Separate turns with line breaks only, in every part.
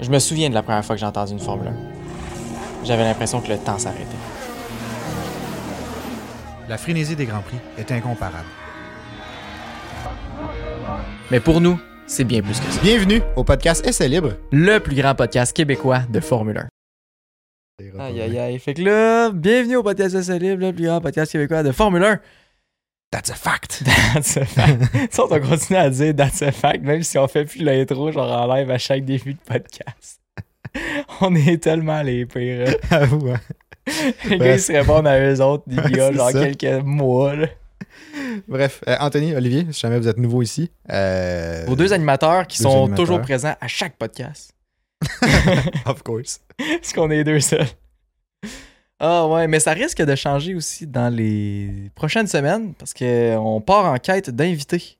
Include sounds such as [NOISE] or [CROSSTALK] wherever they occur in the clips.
Je me souviens de la première fois que j'ai entendu une Formule 1. J'avais l'impression que le temps s'arrêtait.
La frénésie des Grands Prix est incomparable.
Mais pour nous, c'est bien plus que ça.
Bienvenue au podcast Essai Libre.
Le plus grand podcast québécois de Formule 1. Aïe aïe aïe. Fait que là, bienvenue au podcast Essai Libre, le plus grand podcast québécois de Formule 1.
That's a fact. [LAUGHS]
That's a fact. Ça, on va continuer à dire That's a fact, même si on fait plus l'intro, genre en live à chaque début de podcast. [LAUGHS] on est tellement les pires. hein. [LAUGHS]
Avoue, hein.
Les gars, ils se répondent à eux autres, il y a genre
ça.
quelques mois. Là.
Bref, euh, Anthony, Olivier, si jamais vous êtes nouveau ici. euh,
Vos deux animateurs qui
deux
sont
animateurs.
toujours présents à chaque podcast.
Of course.
Parce qu'on est deux seuls. Ah ouais, mais ça risque de changer aussi dans les prochaines semaines parce qu'on part en quête d'invités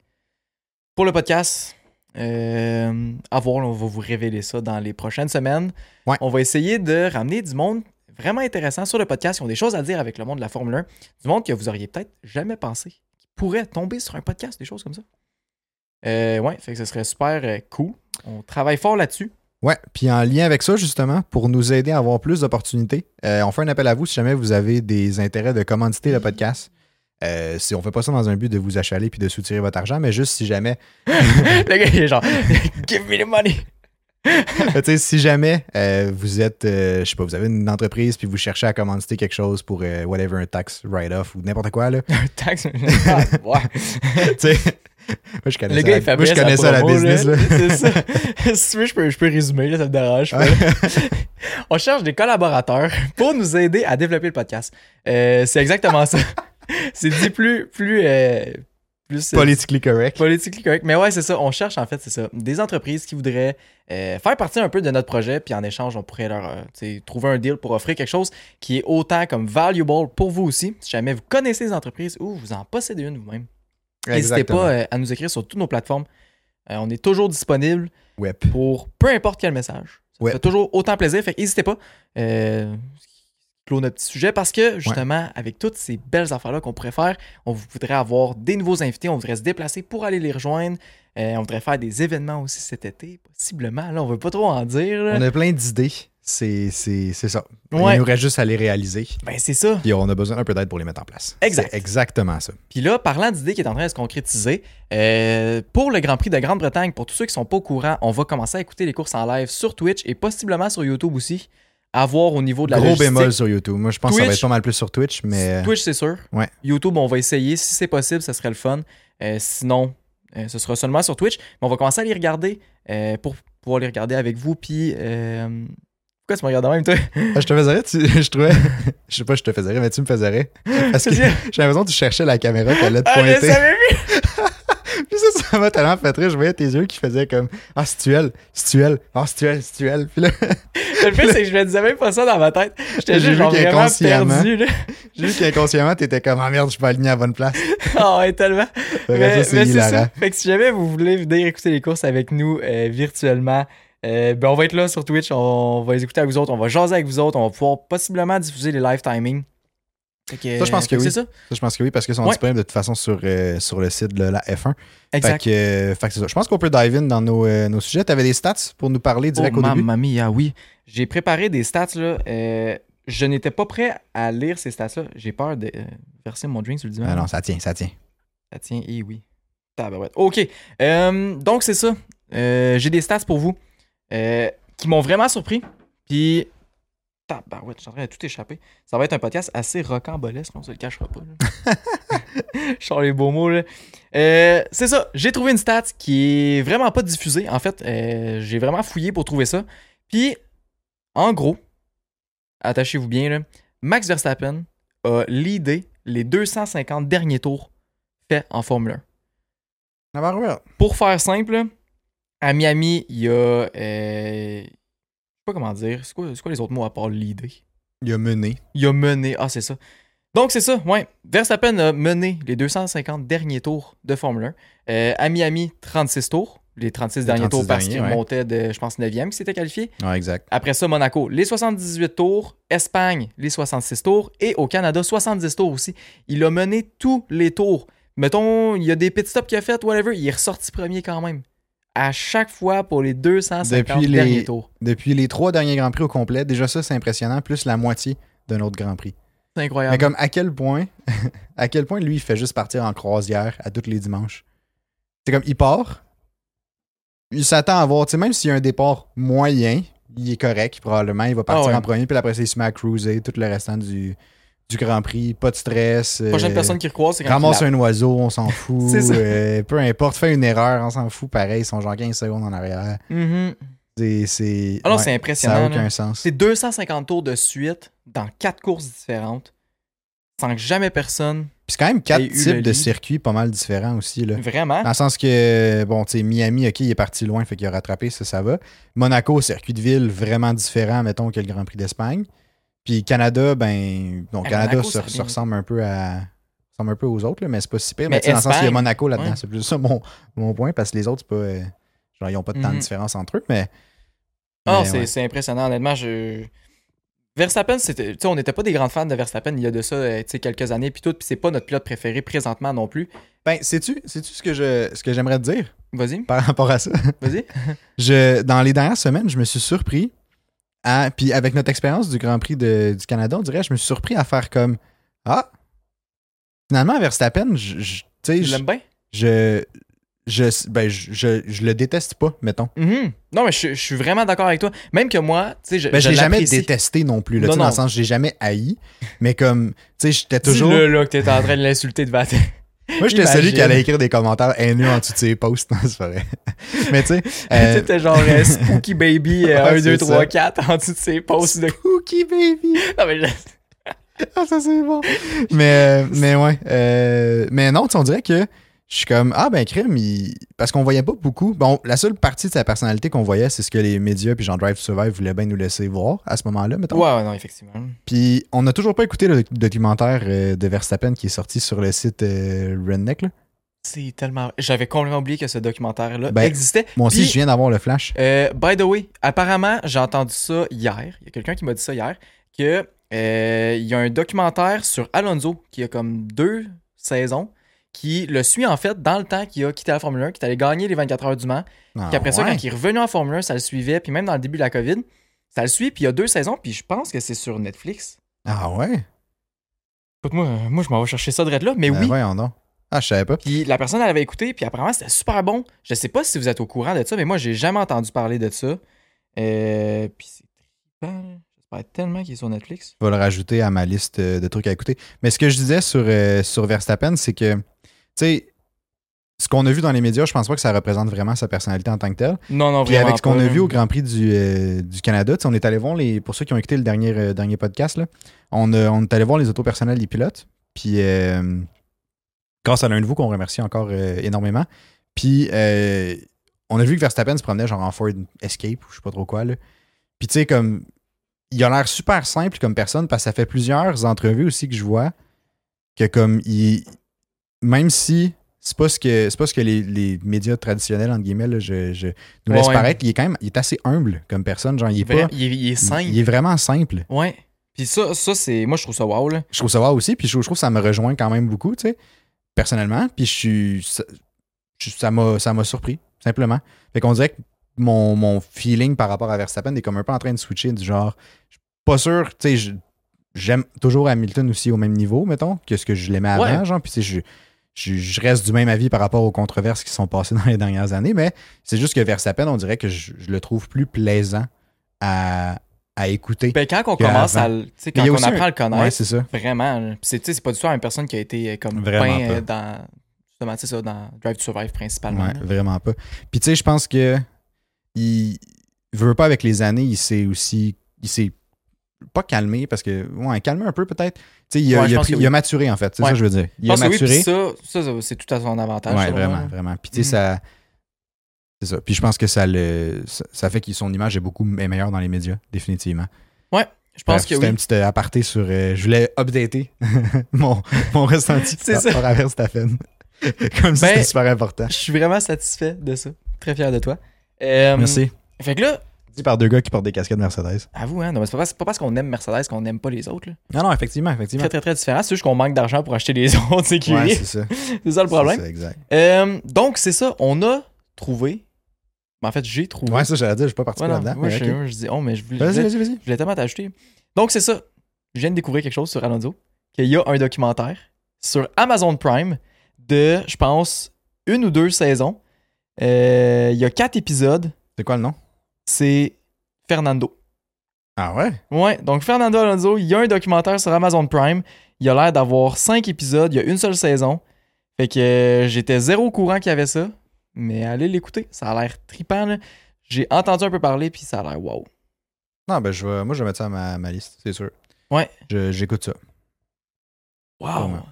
pour le podcast. Euh, à voir, on va vous révéler ça dans les prochaines semaines.
Ouais.
On va essayer de ramener du monde vraiment intéressant sur le podcast qui ont des choses à dire avec le monde de la Formule 1. Du monde que vous auriez peut-être jamais pensé qui pourrait tomber sur un podcast, des choses comme ça. Euh, ouais, fait que ce serait super euh, cool. On travaille fort là-dessus.
Ouais, puis en lien avec ça, justement, pour nous aider à avoir plus d'opportunités, euh, on fait un appel à vous si jamais vous avez des intérêts de commanditer le podcast. Euh, si on fait pas ça dans un but de vous achaler puis de soutirer votre argent, mais juste si jamais, [LAUGHS]
le gars, il est genre, [LAUGHS] give me the money.
tu sais, si jamais euh, vous êtes, euh, je sais pas, vous avez une entreprise puis vous cherchez à commanditer quelque chose pour euh, whatever un tax write-off ou n'importe quoi là, [LAUGHS]
Un taxe. Ah, ouais.
Moi je connais
Le
ça,
gars,
la-
il fait
moi, je connais ça la
promo,
business là. [LAUGHS]
C'est ça. si tu veux, je peux, je peux résumer, là, ça me dérange. [LAUGHS] On cherche des collaborateurs pour nous aider à développer le podcast. Euh, c'est exactement ça. [LAUGHS] c'est dit plus, plus, euh, plus euh,
Politically correct.
Politically correct. Mais ouais, c'est ça. On cherche, en fait, c'est ça. Des entreprises qui voudraient euh, faire partie un peu de notre projet, puis en échange, on pourrait leur euh, trouver un deal pour offrir quelque chose qui est autant comme valuable pour vous aussi. Si jamais vous connaissez des entreprises ou vous en possédez une vous-même, n'hésitez pas euh, à nous écrire sur toutes nos plateformes. Euh, on est toujours disponible pour peu importe quel message. Ça
Ouais.
fait toujours autant plaisir. Fait que n'hésitez pas. Euh, clôt notre petit sujet parce que justement, avec toutes ces belles affaires-là qu'on pourrait faire, on voudrait avoir des nouveaux invités, on voudrait se déplacer pour aller les rejoindre. Euh, on voudrait faire des événements aussi cet été, possiblement. Là, on veut pas trop en dire. là.
On a plein d'idées. C'est ça.
Ouais.
Il nous reste juste à les réaliser.
Ben, c'est ça.
Puis on a besoin d'un peu d'aide pour les mettre en place.
Exact.
Exactement ça.
Puis là, parlant d'idées qui est en train de se concrétiser, euh, pour le Grand Prix de Grande-Bretagne, pour tous ceux qui sont pas au courant, on va commencer à écouter les courses en live sur Twitch et possiblement sur YouTube aussi. À voir au niveau de la
Gros
logistique.
bémol sur YouTube. Moi, je pense que ça va
Twitch.
être pas mal plus sur Twitch, mais.
Twitch, c'est sûr.
Ouais.
YouTube, on va essayer. Si c'est possible, ça serait le fun. Euh, sinon, euh, ce sera seulement sur Twitch. Mais on va commencer à les regarder euh, pour pouvoir les regarder avec vous. Puis, pourquoi tu me regardes de même, toi?
Ah, je te faisais rire, tu- [LAUGHS] je trouvais. je sais pas, je te faisais rire, mais tu me faisais rire. Parce que [LAUGHS] j'ai l'impression que tu cherchais la caméra qui allait te
Ah, je
pointer.
savais plus! [LAUGHS]
Puis ça, ça m'a tellement fait rire. Je voyais tes yeux qui faisaient comme Ah, c'est elle, c'est elle, ah, c'est elle, c'est elle. Puis là, [LAUGHS]
Le pire, c'est que je me disais même pas ça dans ma tête. J'étais juste genre vraiment perdu, là.
j'ai vu qu'inconsciemment, t'étais comme Ah merde, je suis pas aligné à la bonne place. [LAUGHS]
Ah ouais, tellement. Mais,
c'est
mais c'est
hilarant.
ça. Fait que si jamais vous voulez venir écouter les courses avec nous euh, virtuellement, euh, ben on va être là sur Twitch, on va les écouter avec vous autres, on va jaser avec vous autres, on va pouvoir possiblement diffuser les live timing. Que,
Ça, je pense que oui.
Ça.
Ça, je pense que oui, parce qu'ils sont
Ouais.
disponibles de toute façon sur, euh, sur le site de la F1.
Exact.
Fait que, euh, fait que ça. Je pense qu'on peut dive in dans nos, euh, nos sujets. T'avais des stats pour nous parler direct
oh,
au début?
mamma mia, oui. J'ai préparé des stats, là. je n'étais pas prêt à lire ces stats-là. J'ai peur de verser mon drink sur le divan.
Ah non, ça tient, ça tient.
Ça tient, et oui. Tabarouette. OK. Donc, c'est ça. J'ai des stats pour vous qui m'ont vraiment surpris. Puis, tabarouette, je suis en train de tout échapper. Ça va être un podcast assez rocambolesque, on se le cachera pas. je [LAUGHS] sors les beaux mots, là. Euh, c'est ça. J'ai trouvé une stat qui est vraiment pas diffusée. En fait, euh, j'ai vraiment fouillé pour trouver ça. Puis, en gros, attachez-vous bien, là, Max Verstappen a leadé les 250 derniers tours faits en Formule 1.
Ah bah, ouais.
Pour faire simple, à Miami, il y a. euh, pas comment dire. C'est quoi, c'est quoi les autres mots à part leader
Il a mené.
Il a mené. Ah, c'est ça. Donc, c'est ça, ouais. Verstappen a mené les 250 derniers tours de Formule 1. Euh, à Miami, 36 tours. Les 36 derniers
36
tours parce qu'il
ouais.
montait de, je pense, 9e qui s'était qualifié.
Ouais, exact.
Après ça, Monaco, les 78 tours. Espagne, les 66 tours. Et au Canada, 70 tours aussi. Il a mené tous les tours. Mettons, il y a des pit stops qu'il a fait, whatever. Il est ressorti premier quand même. À chaque fois pour les 250
Depuis les-
derniers tours.
Depuis les trois derniers Grands Prix au complet, déjà ça, c'est impressionnant, plus la moitié d'un autre Grand Prix.
C'est
Mais
incroyable.
comme à quel point, [LAUGHS] à quel point lui, il fait juste partir en croisière à tous les dimanches? C'est comme, il part, il s'attend à avoir, tu sais, même s'il y a un départ moyen, il est correct, probablement, il va partir
Ah ouais.
en premier, puis après ça, il se met à cruiser tout le restant du, du Grand Prix, pas de stress.
La prochaine
euh,
personne qui recroise, c'est quand
Ramasse un oiseau, on s'en [LAUGHS] fout.
C'est ça.
euh, peu importe, fait une erreur, on s'en fout. Pareil, ils sont genre 15 secondes en arrière.
Mhm.
C'est. c'est
Ah non,
ouais,
c'est
Ça
impressionnant.
n'a
là.
aucun sens.
C'est 250 tours de suite dans quatre courses différentes sans que jamais personne.
Puis c'est quand même quatre types de circuits pas mal différents aussi. Là.
Vraiment?
Dans le sens que, bon, tu sais, Miami, ok, il est parti loin, fait qu'il a rattrapé, ça, ça va. Monaco, circuit de ville vraiment différent, mettons, que le Grand Prix d'Espagne. Puis Canada, ben, bon,
Eh,
Canada
Monaco,
se,
ça
ressemble un peu à. ressemble un peu aux autres, là, mais c'est pas si pire.
Mais
Mais, tu sais, dans le sens qu'il y a Monaco là-dedans,
ouais.
c'est plus ça mon, mon point, parce que les autres, c'est pas. euh, genre, ils n'ont pas de temps de
Mhm.
différence entre eux, mais.
Ah,
mais
c'est
ouais.
impressionnant, honnêtement. Je... Verstappen, c'était, tu sais, on n'était pas des grands fans de Verstappen il y a de ça euh, tu sais, quelques années, puis tout, puis c'est pas notre pilote préféré présentement non plus.
Ben, sais-tu sais-tu ce que je ce que j'aimerais te dire?
Vas-y,
par rapport à ça?
vas-y. [LAUGHS]
Je, dans les dernières semaines, je me suis surpris à. Puis avec notre expérience du Grand Prix de- du Canada, on dirait, je me suis surpris à faire comme Ah! Finalement, Verstappen, je, je- tu sais,
bien?
je, je, ben, je, je, je le déteste pas, mettons.
Mhm. Non, mais je, je suis vraiment d'accord avec toi. Même que moi, tu sais, je,
Ben, je l'ai jamais détesté non plus, là,
Non,
dans le sens, je l'ai jamais haï, mais comme, tu sais, j'étais toujours.
Dis-le, là, que t'es en train de l'insulter de Vettel.
Moi, j'étais celui qui allait écrire des commentaires haineux en dessous de ses posts, [LAUGHS] non, c'est vrai. [LAUGHS] mais tu sais. [LAUGHS] euh,
T'étais genre euh, Spooky Baby euh,
Ouais,
1, 2,
c'est
3,
ça.
4 en dessous de ses posts de.
Spooky baby!
Non, mais je-
Ah, ça c'est bon. Mais, euh, mais ouais. euh, mais non, tu on dirait que je suis comme Ah ben crime, il- parce qu'on voyait pas beaucoup. Bon, la seule partie de sa personnalité qu'on voyait, c'est ce que les médias puis genre Drive to Survive voulaient bien nous laisser voir à ce moment-là, mettons.
Ouais, ouais, non, effectivement.
Puis on n'a toujours pas écouté le documentaire euh, de Verstappen qui est sorti sur le site euh, Redneck. là.
C'est tellement. J'avais complètement oublié que ce documentaire-là
Ben,
existait.
Moi aussi, je viens d'avoir le flash.
Euh, by the way, apparemment, j'ai entendu ça hier. Il y a quelqu'un qui m'a dit ça hier. Que euh, il y a un documentaire sur Alonso qui a comme deux saisons qui le suit en fait dans le temps qu'il a quitté la Formule 1, qui est allé gagner les 24 heures du Mans.
Ah,
Puis après ça, quand il est revenu en Formule 1, ça le suivait. Puis même dans le début de la COVID, ça le suit. Puis il y a deux saisons. Puis je pense que c'est sur Netflix.
Ah ouais?
Écoute, moi, je m'en vais chercher ça de là. Mais
Ben
oui.
voyons donc. Ah, je savais pas.
Puis la personne, elle avait écouté, puis apparemment, c'était super bon. Je sais pas si vous êtes au courant de ça, mais moi, j'ai jamais entendu parler de ça. Euh, puis c'est trippant. J'espère tellement qu'il est sur Netflix.
Je vais le rajouter à ma liste euh, de trucs à écouter. Mais ce que je disais sur, euh, sur Verstappen, c'est que, sais, ce qu'on a vu dans les médias, je pense pas que ça représente vraiment sa personnalité en tant que telle.
Non, non,
Puis
vraiment
avec ce qu'on a vu au Grand Prix du, euh, du Canada, tu sais, on est allé voir les. Pour ceux qui ont écouté le dernier, euh, dernier podcast, là, on, on est allé voir les autos personnels des pilotes. Puis euh, grâce à l'un de vous qu'on remercie encore euh, énormément. Puis euh, on a vu que Verstappen se promenait genre en Ford Escape ou je sais pas trop quoi. Là. Puis tu sais, comme. Il a l'air super simple comme personne parce que ça fait plusieurs entrevues aussi que je vois que comme il. Même si c'est pas ce que c'est pas ce que les, les médias traditionnels entre guillemets là, je, je nous laisse
Ouais.
paraître, il est quand même il est assez humble comme personne, genre il est
Vrai-
pas
il, est, il est simple.
il est vraiment simple.
Ouais. Puis ça, ça c'est. Moi, je trouve ça wow, là.
Je trouve ça voir aussi, puis je trouve, je trouve que ça me rejoint quand même beaucoup, tu sais, personnellement, puis je suis ça m'a ça m'a surpris simplement. Fait qu'on dirait que mon, mon feeling par rapport à Verstappen est comme un peu en train de switcher du genre je suis pas sûr, tu sais, j'aime toujours Hamilton aussi au même niveau, mettons, que ce que je l'aimais avant, genre, puis tu sais, je, je, je reste du même avis par rapport aux controverses qui sont passées [LAUGHS] dans les dernières années, mais c'est juste que Verstappen, on dirait que je, je le trouve plus plaisant à, à écouter.
Ben, quand on commence à quand on apprend
un-
à le connaître,
Ouais, c'est ça.
vraiment. c'est, pas du tout la même personne qui a été euh, comme
Vraiment
euh, dans. Justement, ça, dans Drive to Survive principalement.
Ouais, vraiment pas. Puis tu sais, je pense que il veut pas avec les années, il s'est aussi. Il s'est pas calmé parce que. Ouais, calmé un peu peut-être. Tu sais, il, a-
Ouais,
il a il
oui.
maturé en fait. C'est
Ouais.
ça que je veux dire. Il
Je
a
pense
maturé.
ça, c'est tout à son avantage.
ouais, vraiment, vraiment. Puis tu sais,
Mhm.
ça. C'est ça. Puis je pense que ça le. Ça, ça fait que son image est beaucoup est meilleure dans les médias, définitivement.
Je pense
Bref,
que
C'était
oui.
un petit euh, aparté sur. euh, je voulais updater [LAUGHS] mon, mon ressenti
C'est
par
ça.
rapport à Verstappen. [LAUGHS] Comme si
Ben,
c'était super important.
Je suis vraiment satisfait de ça. Très fier de toi. Euh,
Merci.
Fait que là,
Dit par deux gars qui portent des casquettes Mercedes.
avoue, hein, non, mais c'est pas, parce- c'est pas parce qu'on aime Mercedes qu'on n'aime pas les autres. là.
Non, non, effectivement, effectivement.
Très, très, très différent. C'est juste qu'on manque d'argent pour acheter les [LAUGHS] autres écuries.
Ouais, c'est ça. [LAUGHS]
c'est ça le problème.
C'est ça, exact.
Euh, donc, c'est ça. On a trouvé Mais en fait, j'ai trouvé.
Ouais, ça, j'allais dire, je suis pas parti
Ouais, non,
là-dedans.
moi,
mais
je, sais,
ok.
moi, je dis, oh, mais je voulais,
Vas-y, vas-y, vas-y.
je voulais tellement t'ajouter. Donc, c'est ça. Je viens de découvrir quelque chose sur Alonso, qu'il y a un documentaire sur Amazon Prime de, je pense, une ou deux saisons. Euh, Il y a quatre épisodes.
C'est quoi le nom?
C'est Fernando.
Ah ouais?
Ouais, donc Fernando Alonso, il y a un documentaire sur Amazon Prime. Il a l'air d'avoir cinq épisodes. Il y a une seule saison. Fait que euh, j'étais zéro au courant qu'il y avait ça. Mais allez l'écouter. Ça a l'air trippant. là. J'ai entendu un peu parler, puis ça a l'air wow.
Non, ben, je vais, moi, je vais mettre ça à ma, ma liste, c'est sûr.
Ouais.
Je- J'écoute ça.
Wow.
Vraiment.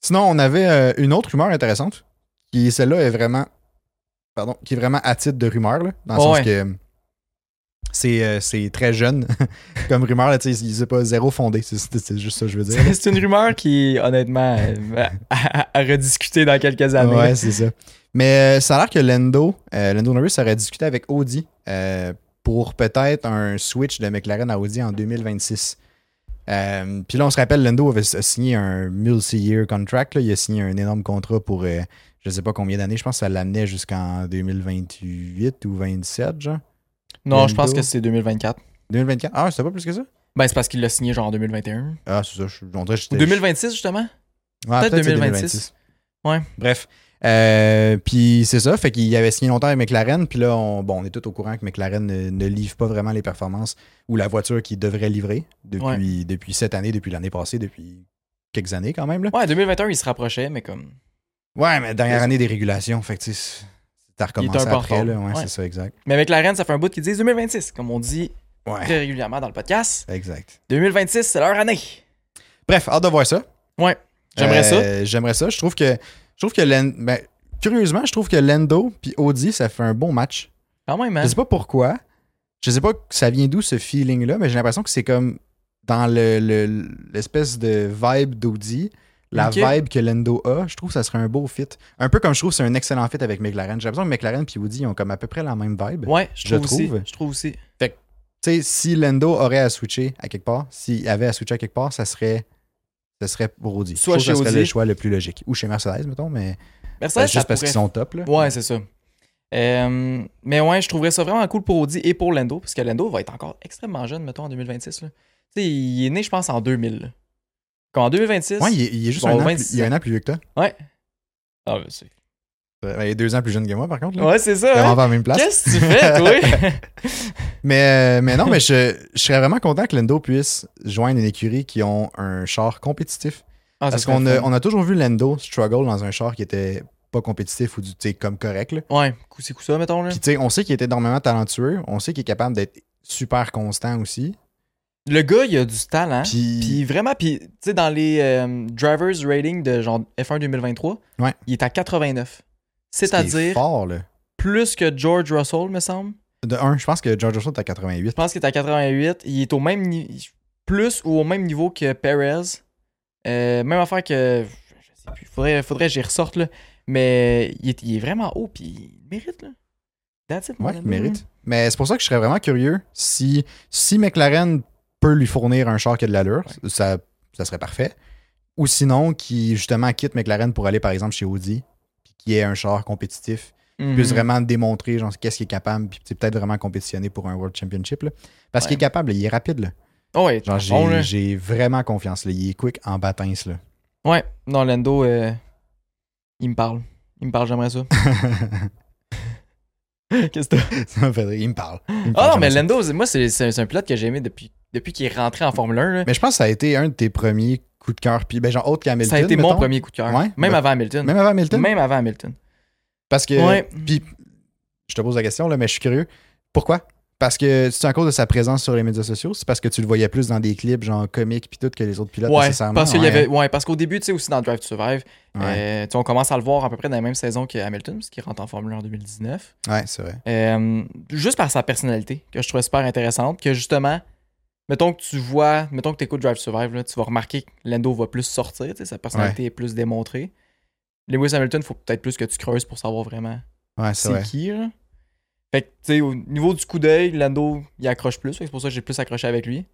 Sinon, on avait euh, une autre rumeur intéressante, qui celle-là est vraiment, pardon, qui est vraiment à titre de rumeur, là, dans le
Oh,
sens
ouais.
que c'est euh, c'est très jeune [LAUGHS] comme rumeur, là, c'est pas zéro fondé, c'est- juste ça que je veux dire.
C'est une rumeur qui, honnêtement, euh, à, à- rediscuter dans quelques années.
Ouais, c'est ça. Mais euh, ça a l'air que Lando, euh, Lando Norris aurait discuté avec Audi euh, pour peut-être un switch de McLaren à Audi en 2026. Euh, Puis là, on se rappelle, Lando avait signé un multi-year contract. là. Il a signé un énorme contrat pour euh, je sais pas combien d'années. Je pense que ça l'amenait jusqu'en 2028 ou 27, genre.
Non, je pense que c'est 2024.
2024? Ah, c'était pas plus que ça?
Ben, c'est parce qu'il l'a signé genre en 2021.
Ah, c'est ça. Je, on dirait que
Ou
j'étais-
2026, justement?
Ouais,
Peut-être
c'est
2026. Ouais.
Bref. Euh, puis c'est ça, fait qu'il avait signé longtemps avec McLaren, puis là, on, bon, on est tous au courant que McLaren ne, ne livre pas vraiment les performances ou la voiture qu'il devrait livrer depuis, depuis cette année, depuis l'année passée, depuis quelques années quand même. Là.
Ouais, 2021, il se rapprochait, mais comme.
Ouais, mais dernière année des régulations, fait que t'as recommencé après, là. Ouais,
Ouais.
c'est ça, exact.
Mais avec la reine, ça fait un bout qu'ils disent 2026, comme on dit
Ouais,
très régulièrement dans le podcast.
exact.
2026, c'est leur année.
Bref, hâte de voir ça.
Ouais. J'aimerais ça.
Euh, J'aimerais ça. Je trouve que, je trouve que Len- ben, curieusement, je trouve que Lando puis Audi, ça fait un bon match.
Quand même, hein.
Je sais pas pourquoi. Je sais pas que ça vient d'où ce feeling-là, mais j'ai l'impression que c'est comme dans le- le- l'espèce de vibe d'Audi, la vibe que Lando a, je trouve que ça serait un beau fit. Un peu comme je trouve que c'est un excellent fit avec McLaren. J'ai l'impression que McLaren et Audi ont comme à peu près la même vibe.
Ouais, je
je
trouve, aussi. Je trouve aussi.
Tu sais, si Lando aurait à switcher à quelque part, s'il avait à switcher à quelque part, ça serait, ça serait pour Audi.
Soit
je trouve
chez
que ça serait
Audi.
le choix le plus logique. Ou chez Mercedes, mettons, mais
Mercedes, ça
juste parce
pourrait-
qu'ils sont top. Là.
Ouais, c'est ça. Euh, mais ouais, je trouverais ça vraiment cool pour Audi et pour Lando, parce que Lando va être encore extrêmement jeune, mettons, en 2026. là. Il est né, je pense, en 2000. là. Comme en 2026.
Ouais, il est, il est juste
Bon,
un, an
26
plus, il est un an plus vieux que toi.
Ouais. Ah, ben, c'est-
Euh, Il est deux ans plus jeune que moi, par contre. Là.
Ouais, c'est ça.
Vraiment
hein?
la même place.
Qu'est-ce que tu fais, toi? [LAUGHS]
Mais, euh, mais non, mais je, je serais vraiment content que Lando puisse joindre une écurie qui ont un char compétitif.
Ah,
Parce qu'on a,
fun.
on a toujours vu Lando struggle dans un char qui était pas compétitif ou du, tu sais, comme correct. Là.
Ouais, coup c'est coup ça, mettons. Là.
Puis on sait qu'il est énormément talentueux. On sait qu'il est capable d'être super constant aussi.
Le gars, il a du talent.
Puis,
Puis vraiment, puis tu sais, dans les euh, drivers rating de genre F1 2023,
Ouais.
il est à 89.
ce qui est
C'est-à-dire
fort, là.
plus que George Russell, me semble.
De un, je pense que George Russell est à 88.
Je pense qu'il est à 88. Il est au même niveau, plus ou au même niveau que Perez. Euh, même affaire que. Je sais plus. Faudrait, faudrait que j'y ressorte, là. Mais il est, il est vraiment haut, puis il mérite, là. That's it,
Ouais, il mérite. Mais c'est pour ça que je serais vraiment curieux si, si McLaren peut lui fournir un char qui a de l'allure, ça, ça serait parfait. Ou sinon, qui justement quitte McLaren pour aller par exemple chez Audi, puis qui ait un char compétitif,
Mhm.
puisse vraiment démontrer genre, qu'est-ce qu'il est capable, puis peut-être vraiment compétitionner pour un World Championship. là. Parce
Ouais.
qu'il est capable, là, il est rapide. Là.
Oh, ouais, bon,
j'ai, vraiment confiance. Là. Il est quick en bâtins. Là.
Ouais, non, Lando, euh, il me parle. Il me parle, j'aimerais ça. [LAUGHS] Qu'est-ce que?
Ça me fait rire. Il me parle. Il me
Ah
parle,
non, mais. Lando, moi, c'est un pilote que j'ai aimé depuis, depuis qu'il est rentré en Formule 1. là.
Mais je pense que ça a été un de tes premiers coups de cœur. Puis, ben, genre, autre qu'Hamilton.
ça a été mon premier coup de cœur.
Ouais?
Même avant Hamilton.
Même avant Hamilton?
Même avant Hamilton.
Parce que.
Ouais.
Puis, je te pose la question, là, mais je suis curieux. Pourquoi? Parce que c'est à cause de sa présence sur les médias sociaux? C'est parce que tu le voyais plus dans des clips, genre comiques, puis tout, que les autres pilotes
Ouais,
nécessairement?
parce qu'il y
Ouais.
avait, ouais, parce qu'au début, tu sais, aussi dans Drive to Survive, euh, on commence à le voir à peu près dans la même saison que Hamilton, parce qu'il rentre en Formule 1 en 2019.
ouais c'est vrai.
Euh, juste par sa personnalité, que je trouvais super intéressante, que justement, mettons que tu vois, mettons que tu écoutes Drive Survive, là, tu vas remarquer que Lando va plus sortir, sa personnalité est plus démontrée. Lewis Hamilton, faut peut-être plus que tu creuses pour savoir vraiment
Ouais, c'est
qui. Là. Fait que, tu sais, au niveau du coup d'œil, Lando, il accroche plus. C'est pour ça que j'ai plus accroché avec lui.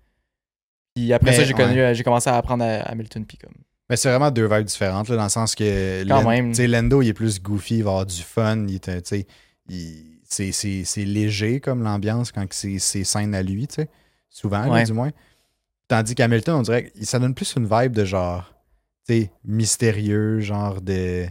Puis après
Mais,
ça, j'ai
ouais.
j'ai commencé à apprendre à Hamilton. Puis comme.
Mais c'est vraiment deux vibes différentes, là, dans le sens que.
Quand même.
Lando, il est plus goofy, il va avoir du fun. Il il- c'est- c'est c'est léger comme l'ambiance quand c'est c'est scène à lui, tu sais. Souvent, là,
Ouais.
du moins. Tandis qu'Hamilton, on dirait que ça donne plus une vibe de genre, tu sais, mystérieux, genre de,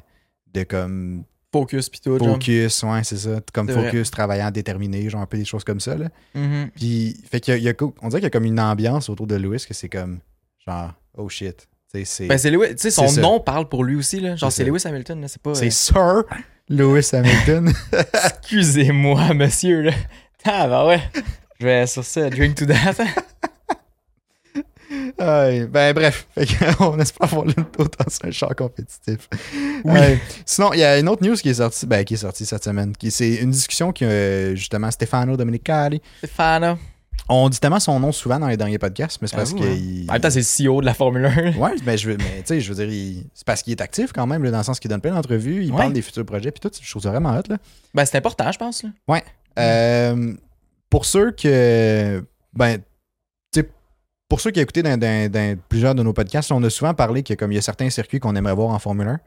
de comme
Focus pis tout. genre.
focus, ouais, c'est ça. Comme
vrai.
focus, travaillant, déterminé, genre un peu des choses comme ça, là.
Mhm.
Puis, fait qu'il y a, y on dirait qu'il y a comme une ambiance autour de Lewis que c'est comme, genre, oh shit. C'est
Ben, c'est Lewis. Tu sais, son
ça.
nom parle pour lui aussi, là. Genre,
C'est.
Lewis Hamilton, là. C'est pas.
c'est
euh,
Sir Lewis Hamilton. [LAUGHS]
Excusez-moi, monsieur, là. Ah, bah ouais. Je vais sur ça, drink to that.
Ouais, [LAUGHS] ben bref, [LAUGHS] on espère voir le sur un char compétitif.
Oui.
Ouais. sinon, il y a une autre news qui est sortie, ben, qui est sortie cette semaine. Qui, c'est une discussion euh, justement Stefano Domenicali.
Stefano.
On dit tellement son nom souvent dans les derniers podcasts, mais c'est parce qu'il.
hein. En même temps, c'est le CEO de la Formule 1. [LAUGHS]
Ouais, ben, je veux, mais tu sais, je veux dire, c'est parce qu'il est actif quand même, là, dans le sens qu'il donne plein d'entrevues, il
Ouais.
parle des futurs projets, puis tout, je trouve ça vraiment hot, là.
Ben, c'est important, je pense, là.
Euh, pour ceux que. Ben, pour ceux qui ont écouté dans, dans- dans plusieurs de nos podcasts, on a souvent parlé qu'il y a, comme, il y a certains circuits qu'on aimerait voir en Formule 1.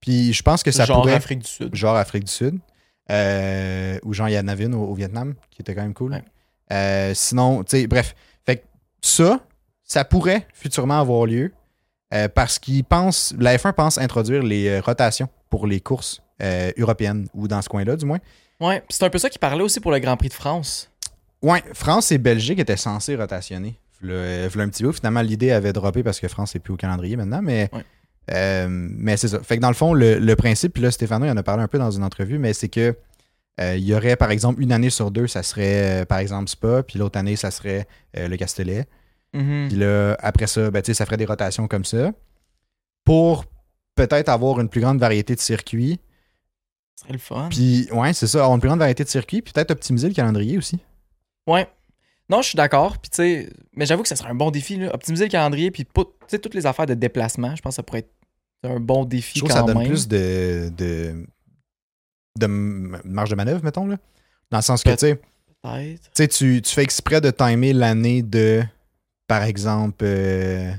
Puis je pense que ça
Genre
pourrait.
Afrique du Sud.
Genre Afrique du Sud. Euh, ou genre Yannavin au, au Vietnam, qui était quand même cool.
Ouais.
Euh, sinon, tu sais, bref. Fait que ça, ça pourrait futurement avoir lieu euh, parce qu'ils pensent. La F1 pense introduire les rotations pour les courses européennes, ou dans ce coin-là, du moins.
Ouais, c'est un peu ça qui parlait aussi pour le Grand Prix de France.
Ouais, France et Belgique étaient censés rotationner. Euh, un petit bout. Finalement, l'idée avait droppé parce que France n'est plus au calendrier maintenant, mais,
Ouais.
euh, mais c'est ça. Fait que dans le fond, le, le principe, puis là, Stéphano, il en a parlé un peu dans une entrevue, mais c'est que euh, il y aurait, par exemple, une année sur deux, ça serait, euh, par exemple, Spa, puis l'autre année, ça serait le Castellet.
Mhm.
Puis là, après ça, ben, ça ferait des rotations comme ça. Pour peut-être avoir une plus grande variété de circuits.
Ce serait le fun.
Puis, ouais, c'est ça, avoir une plus grande variété de circuits, puis peut-être optimiser le calendrier aussi.
Ouais. Non, je suis d'accord. Puis, tu sais, mais j'avoue que ça serait un bon défi, là. Optimiser le calendrier, puis tu sais, toutes les affaires de déplacement, je pense que ça pourrait être un bon défi
Je trouve
quand
que ça donne plus de, de, marge de manœuvre, mettons. Là. Dans le sens que, tu sais, tu sais, tu fais exprès de timer l'année de, par exemple, euh,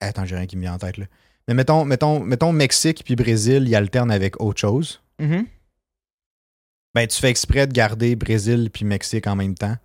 attends, j'ai rien qui me vient en tête, là. Mais mettons, mettons, mettons Mexique puis Brésil, ils alternent avec autre chose.
Mhm.
Ben, tu fais exprès de garder Brésil puis Mexique en même temps.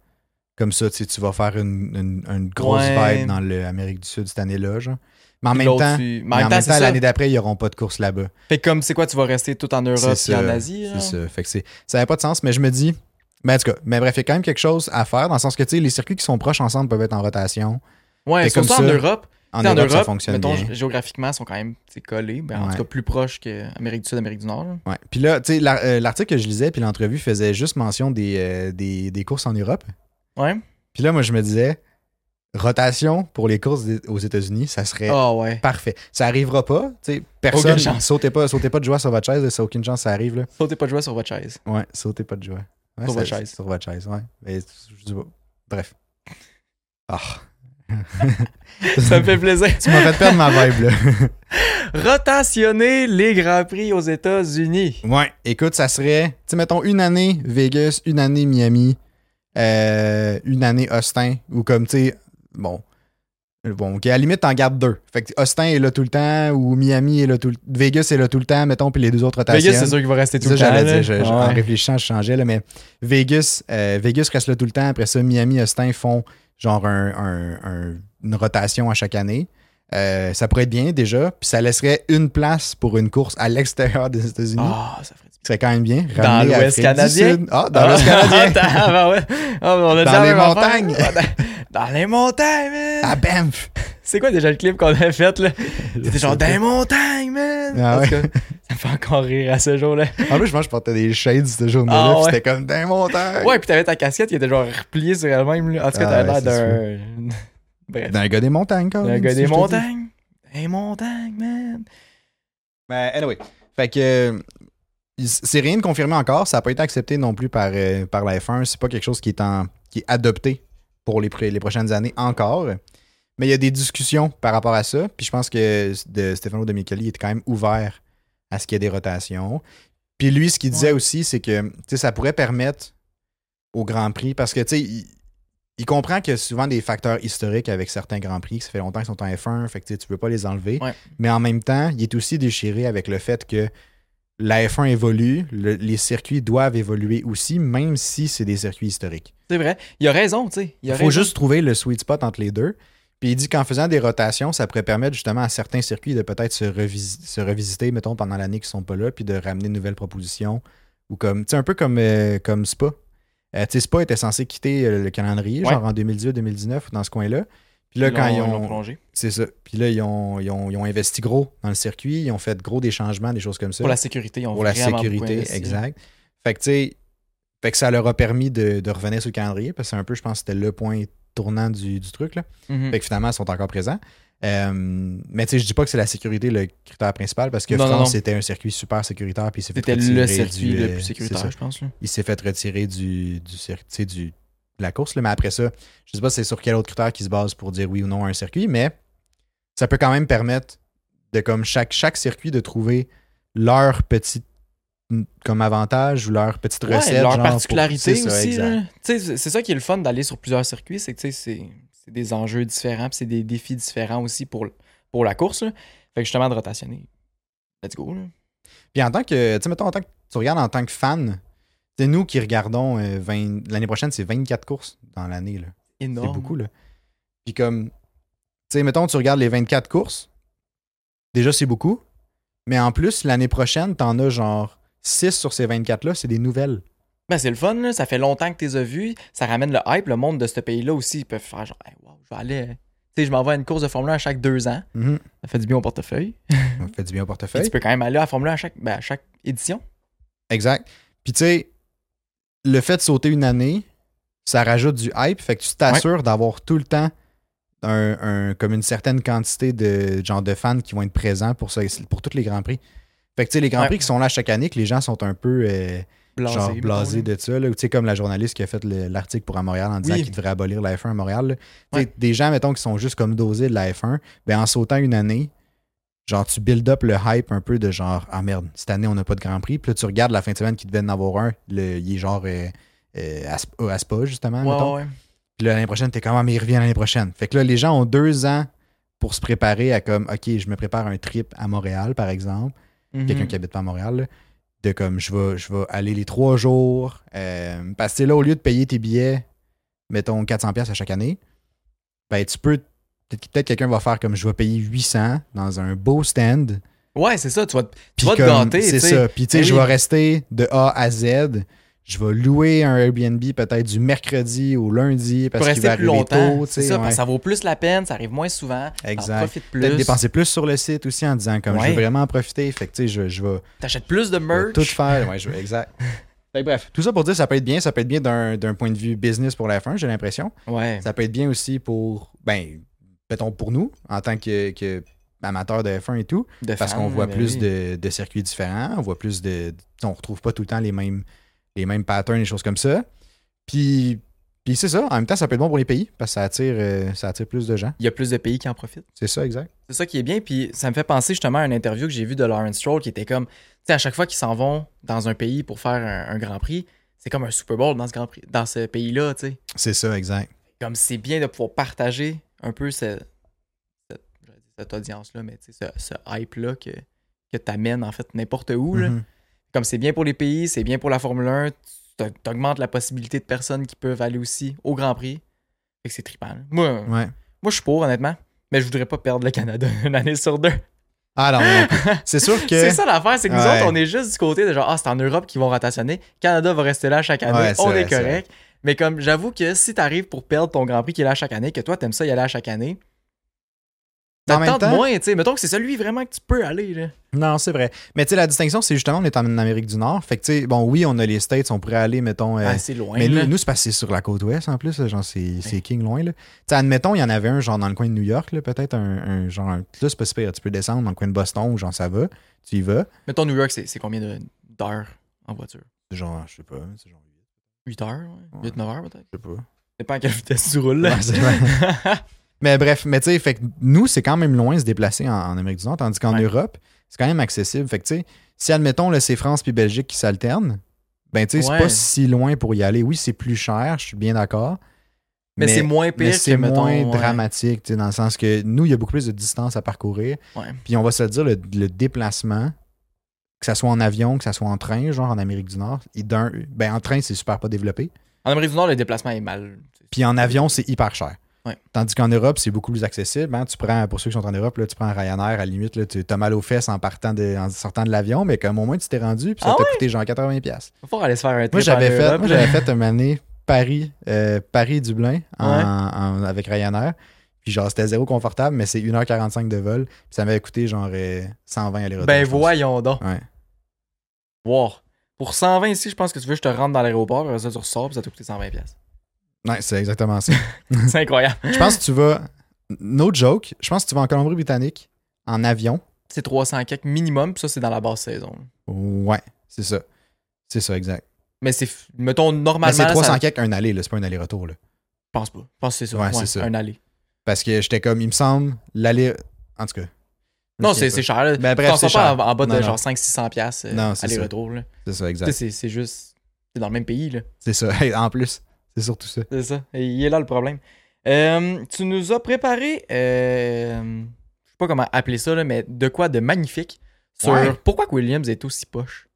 Comme ça, tu vas faire une, une- une grosse
Ouais.
vibe dans l'Amérique du Sud cette année-là, genre. Mais en
Puis
même temps,
tu-
mais
en même temps,
l'année d'après, ils n'auront pas de course là-bas.
Fait que comme c'est quoi, tu vas rester tout en Europe et en Asie.
C'est ça. Fait que ça n'avait pas de sens, mais je me dis. Mais en tout cas, mais bref, il y a quand même quelque chose à faire, dans le sens que tu sais, les circuits qui sont proches ensemble peuvent être en rotation.
Ouais,
comme
en
ça,
Europe.
En Europe, ça fonctionne
mettons,
bien.
géographiquement, ils sont quand même collés. Ben, En
Ouais.
tout cas, plus proches qu'Amérique du Sud, Amérique du Nord.
Ouais. Puis là, tu sais, euh, l'article que je lisais, puis l'entrevue faisait juste mention des, euh, des, des courses en Europe.
Ouais.
Puis là, moi, je me disais, rotation pour les courses aux États-Unis, ça serait
Ah ouais.
parfait. Ça arrivera pas, tu sais, personne.
Aucune chance.
Sautez pas, sautez pas de joie sur votre chaise, ça aucune chance, ça arrive, là.
Sautez pas de jouer sur votre chaise.
Ouais, sautez pas de joie. Ouais,
Sur votre chaise.
Sur votre chaise, ouais. Mais je pas. Bref. Ah. [LAUGHS]
Ça me fait plaisir.
Tu m'as fait perdre ma vibe, là. [LAUGHS]
Rotationner les Grands Prix aux États-Unis.
ouais, écoute, ça serait, tu sais, mettons une année Vegas, une année Miami, euh, une année Austin, ou comme, tu sais, bon. Bon, ok, à la limite, t'en gardes deux. Fait que Austin est là tout le temps, ou Miami est là tout le Vegas est là tout le temps, mettons, puis les deux autres rotations.
Vegas, c'est sûr qu'il va rester tout
C'est
le temps.
j'allais
là.
dire. Je- En réfléchissant, je changeais, là, mais Vegas, euh, Vegas reste là tout le temps. Après ça, Miami, Austin font genre un- un- un- une rotation à chaque année. Euh, ça pourrait être bien déjà. Puis ça laisserait une place pour une course à l'extérieur des États-Unis.
Ah, ça ferait du
Ce serait quand même bien.
Dans l'Ouest canadien?
Ah, dans l'Ouest canadien. [LAUGHS]
Ah, ben ouais. Ah, on a
Dans les montagnes.
Ah, Dans, les montagnes, man.
À Banff. [LAUGHS]
C'est quoi déjà le clip qu'on a fait, là? [LAUGHS] C'était genre dans les montagnes, man.
Ah ouais.
cas, ça me fait encore rire à ce jour-là.
En plus, je pense que je portais des shades cette journée-là.
Ah
puis
ouais.
C'était comme dans les montagnes.
Ouais, pis t'avais ta casquette qui était genre repliée sur elle-même, là. En tout cas,
Ah
t'avais
ouais,
l'air d'un. [LAUGHS] Bref.
Le gars des montagnes, quand même.
gars
si
des montagnes. Des montagnes, man.
Mais anyway. Fait que euh, c'est rien de confirmé encore. Ça n'a pas été accepté non plus par, euh, par la F1. C'est pas quelque chose qui est, en, qui est adopté pour les, pr- les prochaines années encore. Mais il y a des discussions par rapport à ça. Puis je pense que de Stefano De Micheli est quand même ouvert à ce qu'il y ait des rotations. Puis lui, ce qu'il disait
Ouais.
aussi, c'est que ça pourrait permettre au Grand Prix, parce que tu sais, il, il comprend qu'il y a souvent des facteurs historiques avec certains Grands Prix, que ça fait longtemps qu'ils sont en F1, fait que tu tu peux pas les enlever.
Ouais.
Mais en même temps, il est aussi déchiré avec le fait que la F1 évolue, le- les circuits doivent évoluer aussi, même si c'est des circuits historiques.
C'est vrai. Il a raison, tu sais. Il a
faut
raison.
juste trouver le sweet spot entre les deux. Puis il dit qu'en faisant des rotations, ça pourrait permettre justement à certains circuits de peut-être se, revis- se revisiter, mettons, pendant l'année qu'ils sont pas là, puis de ramener de nouvelles propositions. Ou comme, tu sais, un peu comme, euh, comme Spa. Euh, tu sais, Spa était censé quitter euh, le calendrier,
Ouais.
genre en 2018-2019, dans ce coin-là. Puis là,
Ils
quand ils ont. C'est ça. Puis là, ils ont, ils, ont, ils ont investi gros dans le circuit, ils ont fait gros des changements, des choses comme ça
Pour la sécurité, ils ont
pour la sécurité, exact. Fait que, tu sais, fait que ça leur a permis de, de revenir sur le calendrier, parce que c'est un peu, je pense, c'était le point tournant du, du truc. Là.
Mhm.
Fait que finalement, ils sont encore présents. Euh, mais tu sais, je dis pas que c'est la sécurité le critère principal, parce que
Non,
France, c'était un circuit super sécuritaire, puis il s'est fait
C'était
retirer
le circuit
du,
le
euh,
plus
c'est
sécuritaire, je pense. là.
Il s'est fait retirer du, du, du, la course, là. mais après ça, je sais pas c'est sur quel autre critère qui se base pour dire oui ou non à un circuit, mais ça peut quand même permettre de comme chaque, chaque circuit de trouver leur petit comme avantage ou leur petite
Ouais,
recette.
leur
genre,
particularité
c'est ça,
aussi. C'est qui est le fun d'aller sur plusieurs circuits, c'est que tu sais, c'est des enjeux différents, c'est des défis différents aussi pour, pour la course. là. Fait que justement, de rotationner. Let's go. Là.
Puis en tant que, tu mettons, en tant que tu regardes en tant que fan, c'est nous qui regardons euh, 20 l'année prochaine, c'est 24 courses dans l'année. là. C'est
Énorme.
beaucoup, là. Puis comme, tu sais, mettons, tu regardes les 24 courses, déjà, c'est beaucoup. Mais en plus, l'année prochaine, t'en as genre 6 sur ces 24-là, c'est des nouvelles.
Ben, c'est le fun, là. ça fait longtemps que tu les as vus. Ça ramène le hype, le monde de ce pays-là aussi. Ils peuvent faire genre, hey, wow, je vais aller. euh, Tu sais, je m'en vais à une course de Formule 1 à chaque deux ans.
Mhm.
Ça fait du bien au portefeuille.
Ça fait du bien au [LAUGHS] portefeuille.
tu peux quand même aller à la Formule 1 à chaque, ben, à chaque édition.
Exact. Puis tu sais, le fait de sauter une année, ça rajoute du hype. Fait que tu t'assures d'avoir tout le temps un, un- comme une certaine quantité de genre de fans qui vont être présents pour, ça, pour tous les Grands Prix. Fait que tu sais, les Grands
Ouais.
Prix qui sont là chaque année, que les gens sont un peu euh, genre blasés de ça. là. Tu sais, comme la journaliste qui a fait le- l'article pour à Montréal en disant
Oui.
qu'il devrait abolir la F1 à Montréal.
Ouais.
Des gens, mettons, qui sont juste comme dosés de la F1, ben en sautant une année, genre tu build up le hype un peu de genre ah merde, cette année on n'a pas de Grand Prix. Puis là tu regardes la fin de semaine qui devait en avoir un, le, il est genre euh, euh, à, Sp- à Spa justement.
Ouais, ouais.
Puis l'année prochaine, t'es comme, ah, mais il revient l'année prochaine. Fait que là, les gens ont deux ans pour se préparer à comme, OK, je me prépare un trip à Montréal, par exemple.
Mhm.
Quelqu'un qui habite pas à Montréal, là, de comme, je vais, je vais aller les trois jours. euh, parce que là, au lieu de payer tes billets, mettons 400$ piastres à chaque année, ben, tu peux, peut-être peut-être quelqu'un va faire comme, je vais payer 800 dans un beau stand.
Ouais, c'est ça. Tu vas, te- tu gâter.
C'est ça. Puis tu sais,
Ben
je vais rester de A à Z. Je vais louer un Airbnb peut-être du mercredi au lundi parce qu'il va
plus
arriver
longtemps.
tôt.
C'est ça,
ouais.
parce que ça vaut plus la peine, ça arrive moins souvent.
Exact.
T'en profites
Peut-être
plus.
dépenser plus sur le site aussi en disant comme je veux vraiment en profiter. Fait que tu sais, je, je vais,
T'achètes plus de merch.
tout faire. Ouais, je [LAUGHS] vais- exact. Fait bref, tout ça pour dire ça peut être bien. Ça peut être bien d'un d'un point de vue business pour la F1, j'ai l'impression.
Ouais.
Ça peut être bien aussi pour, ben, mettons pour nous, en tant que, de F1 et tout.
De
Parce qu'on voit plus
oui.
de, de circuits différents, on voit plus de. On retrouve pas tout le temps les mêmes, les mêmes patterns, les choses comme ça. Puis, puis c'est ça, en même temps, ça peut être bon pour les pays parce que ça attire, euh, ça attire plus de gens.
Il y a plus de pays qui en profitent.
C'est ça, exact.
C'est ça qui est bien. Puis ça me fait penser justement à une interview que j'ai vue de Lawrence Stroll qui était comme, tu sais, à chaque fois qu'ils s'en vont dans un pays pour faire un, un Grand Prix, c'est comme un Super Bowl dans ce, Grand Prix, dans ce pays-là, tu sais.
C'est ça, exact.
Comme c'est bien de pouvoir partager un peu ce- cette, cette audience-là, mais tu sais, ce, ce hype-là que, que t'amènes en fait n'importe où. là.
Mhm.
Comme c'est bien pour les pays, c'est bien pour la Formule 1, tu augmentes la possibilité de personnes qui peuvent aller aussi au Grand Prix. Fait que c'est trippant. là. Moi,
Ouais.
moi, je suis pour, honnêtement. Mais je voudrais pas perdre le Canada [LAUGHS] une année sur deux.
Ah non, [LAUGHS] c'est sûr que.
C'est ça l'affaire, c'est que nous
Ouais.
autres, on est juste du côté de genre, ah, c'est en Europe qu'ils vont rotationner. Canada va rester là chaque année.
Ouais,
on est correct. Mais comme, j'avoue que si t'arrives pour perdre ton Grand Prix qui est là chaque année, que toi, t'aimes ça y aller à chaque année,
En même temps-
moins, tu sais. Mettons que c'est celui vraiment que tu peux aller, là.
Non, c'est vrai. Mais tu sais, la distinction, c'est justement, on est en Amérique du Nord. Fait que, tu sais, bon, oui, on a les States, on pourrait aller, mettons. euh,
Ah, c'est loin,
mais
là.
nous, nous c'est c'est sur la côte ouest en plus, genre c'est c'est king loin. Là. Tu sais, admettons, il y en avait un genre dans le coin de New York, là, peut-être un, un genre. un- Là, c'est pas tu peux descendre dans le coin de Boston, genre ça va, tu y vas.
Mettons New York, c'est combien d'heures en voiture?
Genre, je sais pas, c'est genre
8 heures,
Ouais.
8-9 heures peut-être.
je sais pas.
Dépend à quelle vitesse tu roules, là.
Ouais. [LAUGHS] Mais bref, mais tu sais, fait que nous, c'est quand même loin de se déplacer en, en Amérique du Nord, tandis qu'en
Ouais.
Europe, c'est quand même accessible. Fait que tu sais, si admettons, là, c'est France puis Belgique qui s'alternent, ben tu sais, c'est pas si loin pour y aller. Oui, c'est plus cher, je suis bien d'accord.
mais c'est moins pire
c'est
mettons,
moins
ouais.
dramatique, tu sais, dans le sens que nous, il y a beaucoup plus de distance à parcourir. Puis on va se le dire, le, le déplacement que ça soit en avion, que ça soit en train, genre en Amérique du Nord. Et ben, en train, c'est super pas développé.
En Amérique du Nord, le déplacement est mal.
Puis en avion, c'est hyper cher.
Ouais.
Tandis qu'en Europe, c'est beaucoup plus accessible. hein. Tu prends, pour ceux qui sont en Europe, là, tu prends Ryanair, à la limite, là, tu as mal aux fesses en, partant de, en sortant de l'avion, mais comme au moins tu t'es rendu, puis ça
Ah
t'a
ouais?
coûté genre 80$. piastres.
Il faut aller se faire un trip
Moi, j'avais fait, moi, fait une année Paris, euh, Paris-Dublin en-
Ouais.
en- avec Ryanair. Puis genre, c'était zéro confortable, mais c'est 1h45 de vol. Puis ça m'avait coûté genre euh, 120 aller-retour.
Ben
je pense.
voyons donc.
Ouais.
Voir. Pour 120 ici, je pense que tu veux que je te rentre dans l'aéroport, ça tu ressors, puis ça t'a coûté 120 pièces.
Ouais, c'est exactement ça. [LAUGHS]
C'est incroyable.
je pense que tu vas. No joke, je pense que tu vas en Colombie-Britannique en avion.
C'est 300 quelques minimum, puis ça c'est dans la basse saison.
Ouais, c'est ça. C'est ça, exact.
Mais c'est mettons
Mais
normalement
c'est
là,
300
ça-
quelques un aller, là, c'est pas un aller-retour. là.
Je pense pas. Je pense que c'est ça.
Ouais, c'est ça.
Un aller.
Parce que j'étais comme, il me semble, l'aller. En tout cas.
Non, c'est cher. Là.
Ben,
pense
c'est
pas
cher.
en, en bas de
Non,
genre 500-600 pièces
Non, c'est ça.
aller-retour. là.
C'est ça, exact.
c'est juste. C'est dans le même pays. là.
C'est ça. en plus, c'est surtout ça.
C'est ça. Et il est là le problème. Euh, tu nous as préparé. euh, je sais pas comment appeler ça, là, mais de quoi de magnifique sur
Ouais.
pourquoi que Williams est aussi poche.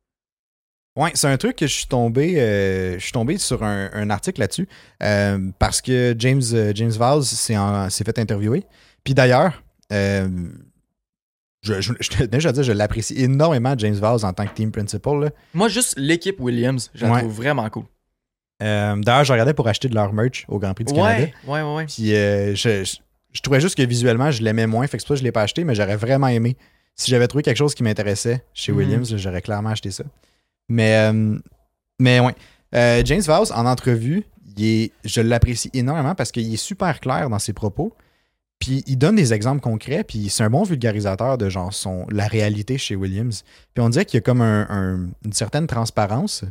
Ouais, c'est un truc que je suis tombé, euh, je suis tombé sur un, un article là-dessus euh, parce que James, euh, James Vaz s'est fait interviewer. Puis d'ailleurs, euh, je, je, je tenais juste à dire, je l'apprécie énormément, James Vaz, en tant que team principal. là.
Moi, juste l'équipe Williams, je la
Ouais.
trouve vraiment cool.
Euh, d'ailleurs, je regardais pour acheter de leur merch au Grand Prix du Canada.
Ouais, ouais, ouais.
Puis euh, je, trouvais juste que visuellement, je l'aimais moins. Fait que c'est pour ça que je l'ai pas acheté, mais j'aurais vraiment aimé. Si j'avais trouvé quelque chose qui m'intéressait chez
Mhm.
Williams, j'aurais clairement acheté ça. Mais, euh, mais ouais. Euh, James Vaz, en entrevue, il est, je l'apprécie énormément parce qu'il est super clair dans ses propos. Puis il donne des exemples concrets, puis c'est un bon vulgarisateur de genre son, la réalité chez Williams. Puis on dirait qu'il y a comme un- un- une certaine transparence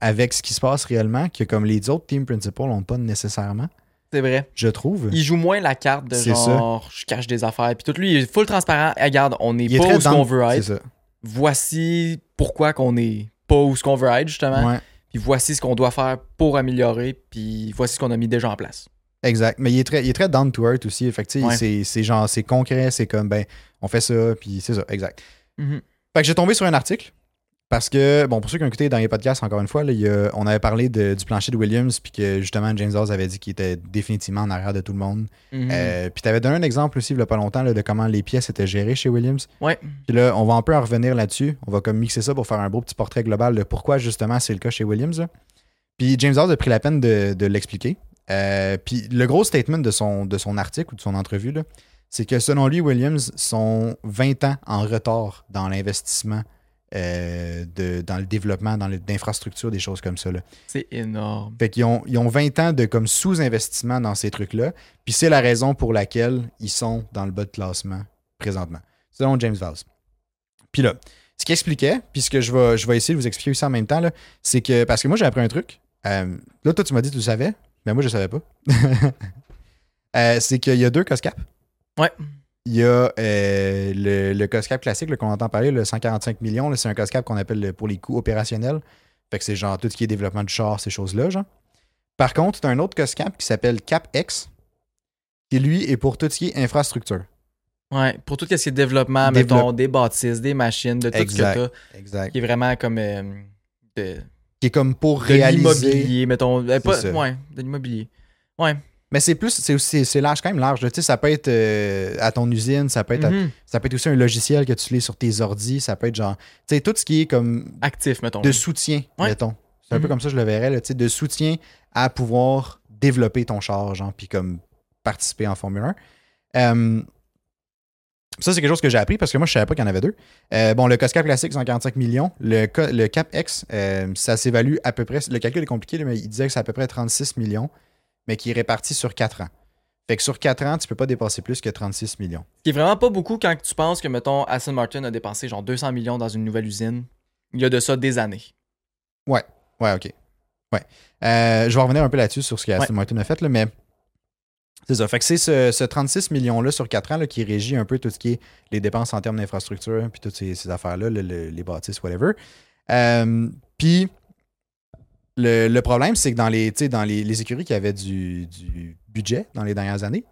avec ce qui se passe réellement que comme les autres team principals n'ont pas nécessairement,
C'est vrai.
je trouve.
Il joue moins la carte de genre, je cache des affaires. Puis tout lui, il est full transparent. Regarde, on n'est
est
pas où ce qu'on veut être.
ça.
Voici pourquoi qu'on est pas où ce qu'on veut être, justement.
Ouais,
Puis voici ce qu'on doit faire pour améliorer. Puis voici ce qu'on a mis déjà en place.
Exact. Mais il est très, il est très down to earth aussi. Fait que,
Ouais.
c'est, genre, c'est concret, c'est comme, ben, on fait ça, puis c'est ça, exact.
Mhm.
Fait que j'ai tombé sur un article parce que, bon, pour ceux qui ont écouté dans les podcasts, encore une fois, là, il y a- on avait parlé de- du plancher de Williams, puis que justement, James Oz avait dit qu'il était définitivement en arrière de tout le monde.
Mhm.
Euh, puis tu avais donné un exemple aussi, il y a pas longtemps, là, de comment les pièces étaient gérées chez Williams.
Ouais.
Puis là, on va un peu en revenir là-dessus. On va comme mixer ça pour faire un beau petit portrait global de pourquoi justement c'est le cas chez Williams. là. Puis James House a pris la peine de, de l'expliquer. Euh, puis le gros statement de son, de son article ou de son entrevue, c'est que selon lui, Williams sont 20 ans en retard dans l'investissement, euh, de, dans le développement, dans d'infrastructures, des choses comme ça.
C'est énorme.
Fait qu'ils ont, ils ont 20 ans de comme sous-investissement dans ces trucs-là. Puis c'est la raison pour laquelle ils sont dans le bas de classement présentement. Selon James Vaz. Puis là, ce qu'il expliquait, puis ce que je vais, je vais essayer de vous expliquer aussi en même temps, c'est que, parce que moi j'ai appris un truc. euh, là, toi, tu m'as dit que tu le savais, mais moi, je ne savais pas. [LAUGHS] Euh, c'est qu'il y a deux COSCAP.
Ouais.
Il y a euh, le, le COSCAP classique qu'on entend parler, le 145 millions. C'est un COSCAP qu'on appelle le- pour les coûts opérationnels. Fait que c'est genre tout ce qui est développement du char, ces choses-là, genre. Par contre, tu as un autre COSCAP qui s'appelle CAPEX, qui lui est pour tout ce qui est infrastructure.
Ouais. Pour tout ce qui est développement,
Développe-
mettons, des bâtisses, des machines, de tout
Exact.
ce que
Exact.
Qui est vraiment comme. euh, de,
Qui est comme pour
de
réaliser.
l'immobilier, mettons. euh, pas- ouais, de l'immobilier. Ouais.
Mais c'est plus, c'est aussi, c'est large, quand même large. Tu sais, ça peut être euh, à ton usine, ça peut être, à-
Mhm.
ça peut être aussi un logiciel que tu lis sur tes ordis, ça peut être genre, tu sais, tout ce qui est comme
Actif, mettons.
de soutien,
Ouais.
mettons. C'est un peu
Mhm.
comme ça que je le verrais, là, tu sais, de soutien à pouvoir développer ton char, genre, puis comme participer en Formule 1. Euh, ça, c'est quelque chose que j'ai appris parce que moi, je savais pas qu'il y en avait deux. Euh, bon, le COSCAP classique, 145 millions. Le, co- le CAPEX, euh, ça s'évalue à peu près. Le calcul est compliqué, mais il disait que c'est à peu près 36 millions, mais qui est réparti sur 4 ans. Fait que sur 4 ans, tu peux pas dépasser plus que 36 millions.
Ce qui est vraiment pas beaucoup quand tu penses que, mettons, Aston Martin a dépensé genre 200 millions dans une nouvelle usine. Il y a de ça des années.
Ouais, ok. Ouais. Euh, je vais revenir un peu là-dessus sur ce que
Ouais.
Aston Martin a fait, là, mais c'est ça. Fait que c'est ce, ce 36 millions-là sur 4 ans là, qui régit un peu tout ce qui est les dépenses en termes d'infrastructure, puis toutes ces, ces affaires-là, le- le- les bâtisses, whatever. Euh, puis le, le problème, c'est que dans les, dans les, les écuries qui avaient du, du budget dans les dernières années,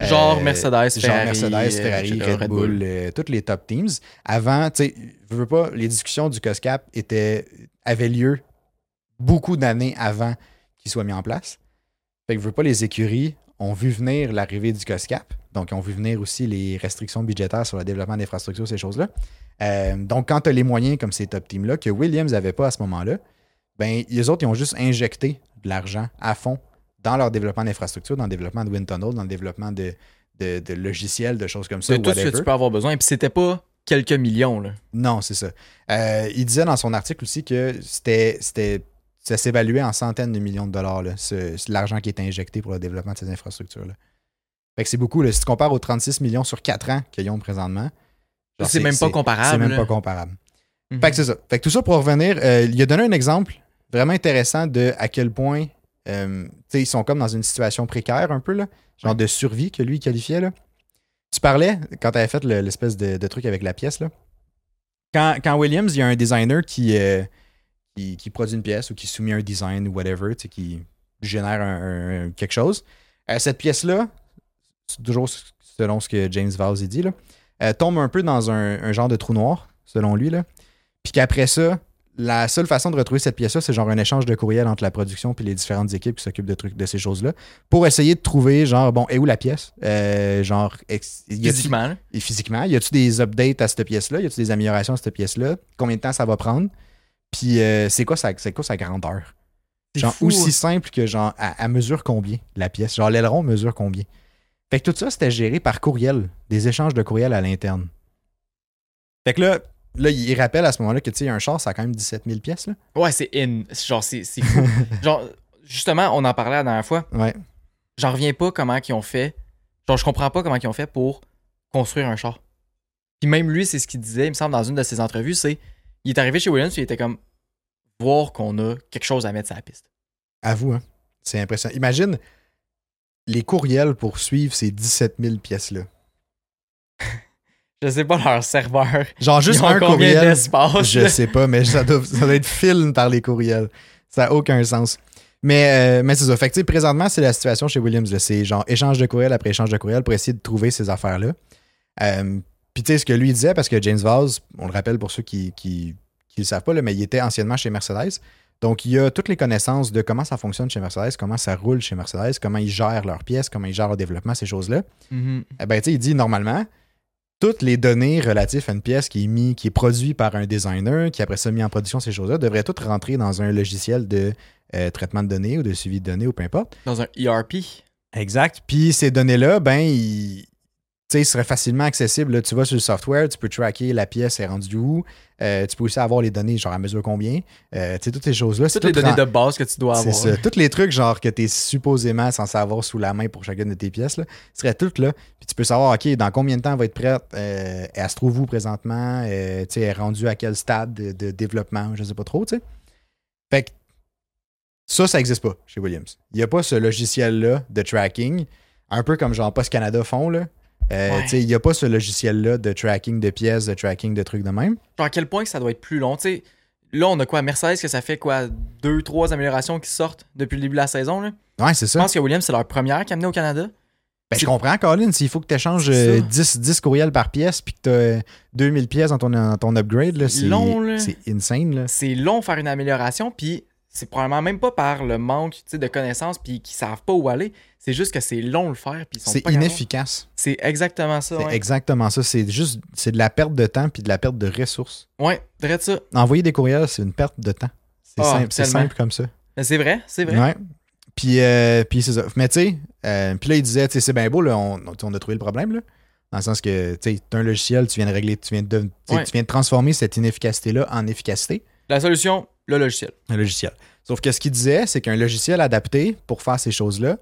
Genre
Euh,
Mercedes,
genre
Ferrari,
Mercedes,
euh,
Ferrari,
etc.,
Red, Bull, euh, toutes les top teams. Avant, tu sais, je veux pas, les discussions du COSCAP étaient, avaient lieu beaucoup d'années avant qu'il soit mis en place. Fait que je veux pas, les écuries ont vu venir l'arrivée du COSCAP. Donc, ils ont vu venir aussi les restrictions budgétaires sur le développement d'infrastructures, ces choses-là. Euh, donc, quand tu as les moyens comme ces top teams-là, que Williams n'avait pas à ce moment-là, ben, les autres, ils ont juste injecté de l'argent à fond dans leur développement d'infrastructures, dans le développement de wind tunnel, dans le développement de, de, de logiciels, de choses comme ça.
C'est tout ce que tu peux avoir besoin. Puis c'était pas quelques millions, là.
Non, c'est ça. Euh, il disait dans son article aussi que c'était, ça s'évaluait en centaines de millions de dollars, l'argent qui est injecté pour le développement de ces infrastructures-là. Fait que c'est beaucoup. là. Si tu compares aux 36 millions sur 4 ans qu'ils ont présentement,
C'est même pas comparable,
C'est même pas comparable.
Mhm.
Fait que c'est ça. Fait que tout ça pour revenir, euh, il a donné un exemple vraiment intéressant de à quel point euh, ils sont comme dans une situation précaire un peu, là, genre de survie que lui qualifiait. Là. Tu parlais, quand tu avais fait le- l'espèce de, de truc avec la pièce, là, quand, quand Williams, il y a un designer qui, euh, qui, qui produit une pièce ou qui soumet un design ou whatever, qui génère un- un- quelque chose, euh, cette pièce-là, c'est toujours selon ce que James Vaz dit, là, euh, tombe un peu dans un, un genre de trou noir, selon lui. Là. Puis qu'après ça, la seule façon de retrouver cette pièce-là, c'est genre un échange de courriel entre la production puis les différentes équipes qui s'occupent de trucs de ces choses-là pour essayer de trouver, genre, bon, et où la pièce? Euh, genre, ex- y a-t-il-
Physiquement,
et physiquement, y a-tu des updates à cette pièce-là? Y a-tu des améliorations à cette pièce-là? Combien de temps ça va prendre? Puis euh, c'est quoi, sa- c'est quoi sa grandeur? Genre
fou,
aussi simple que genre, à, à mesure combien la pièce? Genre l'aileron mesure combien? Fait que tout ça, c'était géré par courriel, des échanges de courriel à l'interne. Fait que là, là, il rappelle à ce moment-là que tu sais, un char, ça a quand même 17 000 pièces. Là.
Ouais, c'est in. Genre, c'est c'est fou. [LAUGHS] genre, justement, on en parlait la dernière fois.
Ouais.
J'en reviens pas comment ils ont fait. Genre, je comprends pas comment ils ont fait pour construire un char. Puis même lui, c'est ce qu'il disait, il me semble, dans une de ses entrevues, c'est il est arrivé chez Williams, il était comme voir qu'on a quelque chose à mettre sur la piste.
À vous, hein. C'est impressionnant. Imagine les courriels pour suivre ces 17 000 pièces-là. [LAUGHS]
Je sais pas leur serveur.
Genre juste un
combien
courriel. Je sais pas, mais ça doit, ça doit être film par les courriels. Ça n'a aucun sens. Mais, euh, mais c'est ça. Fait que, présentement, c'est la situation chez Williams. C'est genre échange de courriel après échange de courriel pour essayer de trouver ces affaires-là. Euh, Puis, tu sais, ce que lui disait, parce que James Vaz, on le rappelle pour ceux qui qui, qui le savent pas, là, mais il était anciennement chez Mercedes. Donc, il a toutes les connaissances de comment ça fonctionne chez Mercedes, comment ça roule chez Mercedes, comment ils gèrent leurs pièces, comment ils gèrent le développement, ces choses-là.
Mhm.
Eh ben, tu sais, il dit normalement, toutes les données relatives à une pièce qui est, mis, qui est produite par un designer, qui après ça mis en production ces choses-là, devraient toutes rentrer dans un logiciel de euh, traitement de données ou de suivi de données ou peu importe.
Dans un ERP.
Exact. Puis ces données-là, ben, ils, ils seraient facilement accessibles. là. Tu vas sur le software, tu peux tracker la pièce est rendue où. Euh, tu peux aussi avoir les données, genre à mesure combien. Euh, tu sais, toutes ces choses-là. c'est
Toutes les données de base que tu dois
c'est
avoir.
ça. Tous les trucs, genre, que tu es supposément censé avoir sous la main pour chacune de tes pièces, là, seraient toutes là. Puis tu peux savoir, OK, dans combien de temps elle va être prête, euh, elle se trouve où présentement, tu sais, elle est rendue à quel stade de, de développement, je sais pas trop, tu sais. Fait que ça, ça n'existe pas chez Williams. Il n'y a pas ce logiciel-là de tracking, un peu comme genre Post Canada font, là. Euh,
Ouais.
Il n'y a pas ce logiciel-là de tracking de pièces, de tracking de trucs de même.
À quel point que ça doit être plus long? Tu sais, là, on a quoi? Mercedes, que ça fait quoi? Deux, trois améliorations qui sortent depuis le début de la saison. Là?
Ouais, c'est
Je
ça.
pense que Williams, c'est leur première qui a amené au Canada.
Ben, je comprends, Colin, s'il faut que tu échanges
C'est ça.
10, 10 courriels par pièce puis que tu as 2000 pièces dans ton, dans ton upgrade, là, c'est,
Long, là.
c'est insane. Là.
C'est long faire une amélioration, puis c'est probablement même pas par le manque de connaissances, puis qu'ils savent pas où aller. C'est juste que c'est long le faire, puis ils sont
C'est inefficace.
C'est exactement ça.
C'est
Ouais,
exactement ça. C'est juste c'est de la perte de temps puis de la perte de ressources.
ouais dirais ça.
Envoyer des courriels, c'est une perte de temps. C'est,
Ah,
simple, comme ça.
Mais c'est vrai, c'est vrai.
Ouais. Puis, euh, puis c'est ça. Mais tu sais, euh, puis là, il disait, c'est bien beau, là, on, on a trouvé le problème, là. Dans le sens que, tu sais, un logiciel, tu viens de régler, tu viens de,
Ouais.
tu viens de transformer cette inefficacité-là en efficacité.
La solution, le logiciel.
un logiciel. Sauf que ce qu'il disait, c'est qu'un logiciel adapté pour faire ces choses-là,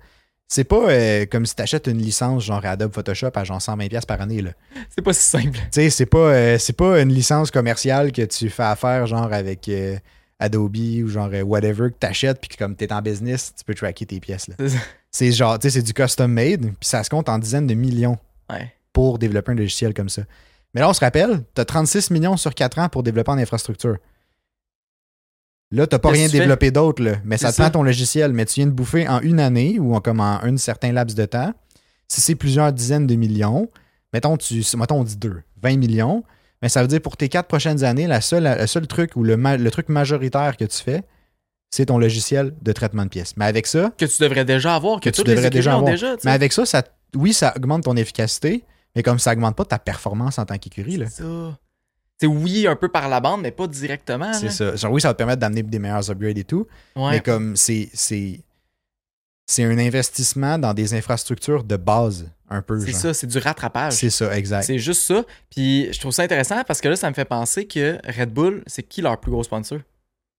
c'est pas euh, comme si tu achètes une licence genre Adobe Photoshop à genre 120$ par année. là. [LAUGHS]
C'est pas si simple.
Tu sais, c'est pas, euh, c'est pas une licence commerciale que tu fais affaire genre avec euh, Adobe ou genre whatever que tu achètes puis que comme tu es en business, tu peux tracker tes pièces. là.
C'est
genre, tu sais, c'est du custom made puis ça se compte en dizaines de millions
Ouais.
pour développer un logiciel comme ça. Mais là, on se rappelle, tu as 36 millions sur 4 ans pour développer en infrastructure. Là, tu pas rien développé d'autre, mais ça te prend ton logiciel, mais tu viens de bouffer en une année ou en, comme en un certain laps de temps si c'est plusieurs dizaines de millions, mettons, tu, mettons on dit 2, 20 millions, mais ça veut dire pour tes quatre prochaines années, la seule, le seul truc ou le, truc majoritaire que tu fais, c'est ton logiciel de traitement de pièces. Mais avec ça,
Que tu devrais déjà avoir, que,
Que tu
les
devrais déjà avoir.
déjà.
mais avec ça, ça, oui, ça augmente ton efficacité, mais comme ça augmente pas ta performance en tant qu'écurie, là.
C'est ça. C'est oui, un peu par la bande, mais pas directement.
C'est ça. Genre, oui, ça va te permettre d'amener des meilleurs upgrades et tout,
Ouais.
mais comme c'est c'est c'est un investissement dans des infrastructures de base un peu.
C'est ça, c'est du rattrapage.
C'est ça, exact.
C'est juste ça. Puis je trouve ça intéressant parce que là, ça me fait penser que Red Bull, c'est qui leur plus gros sponsor?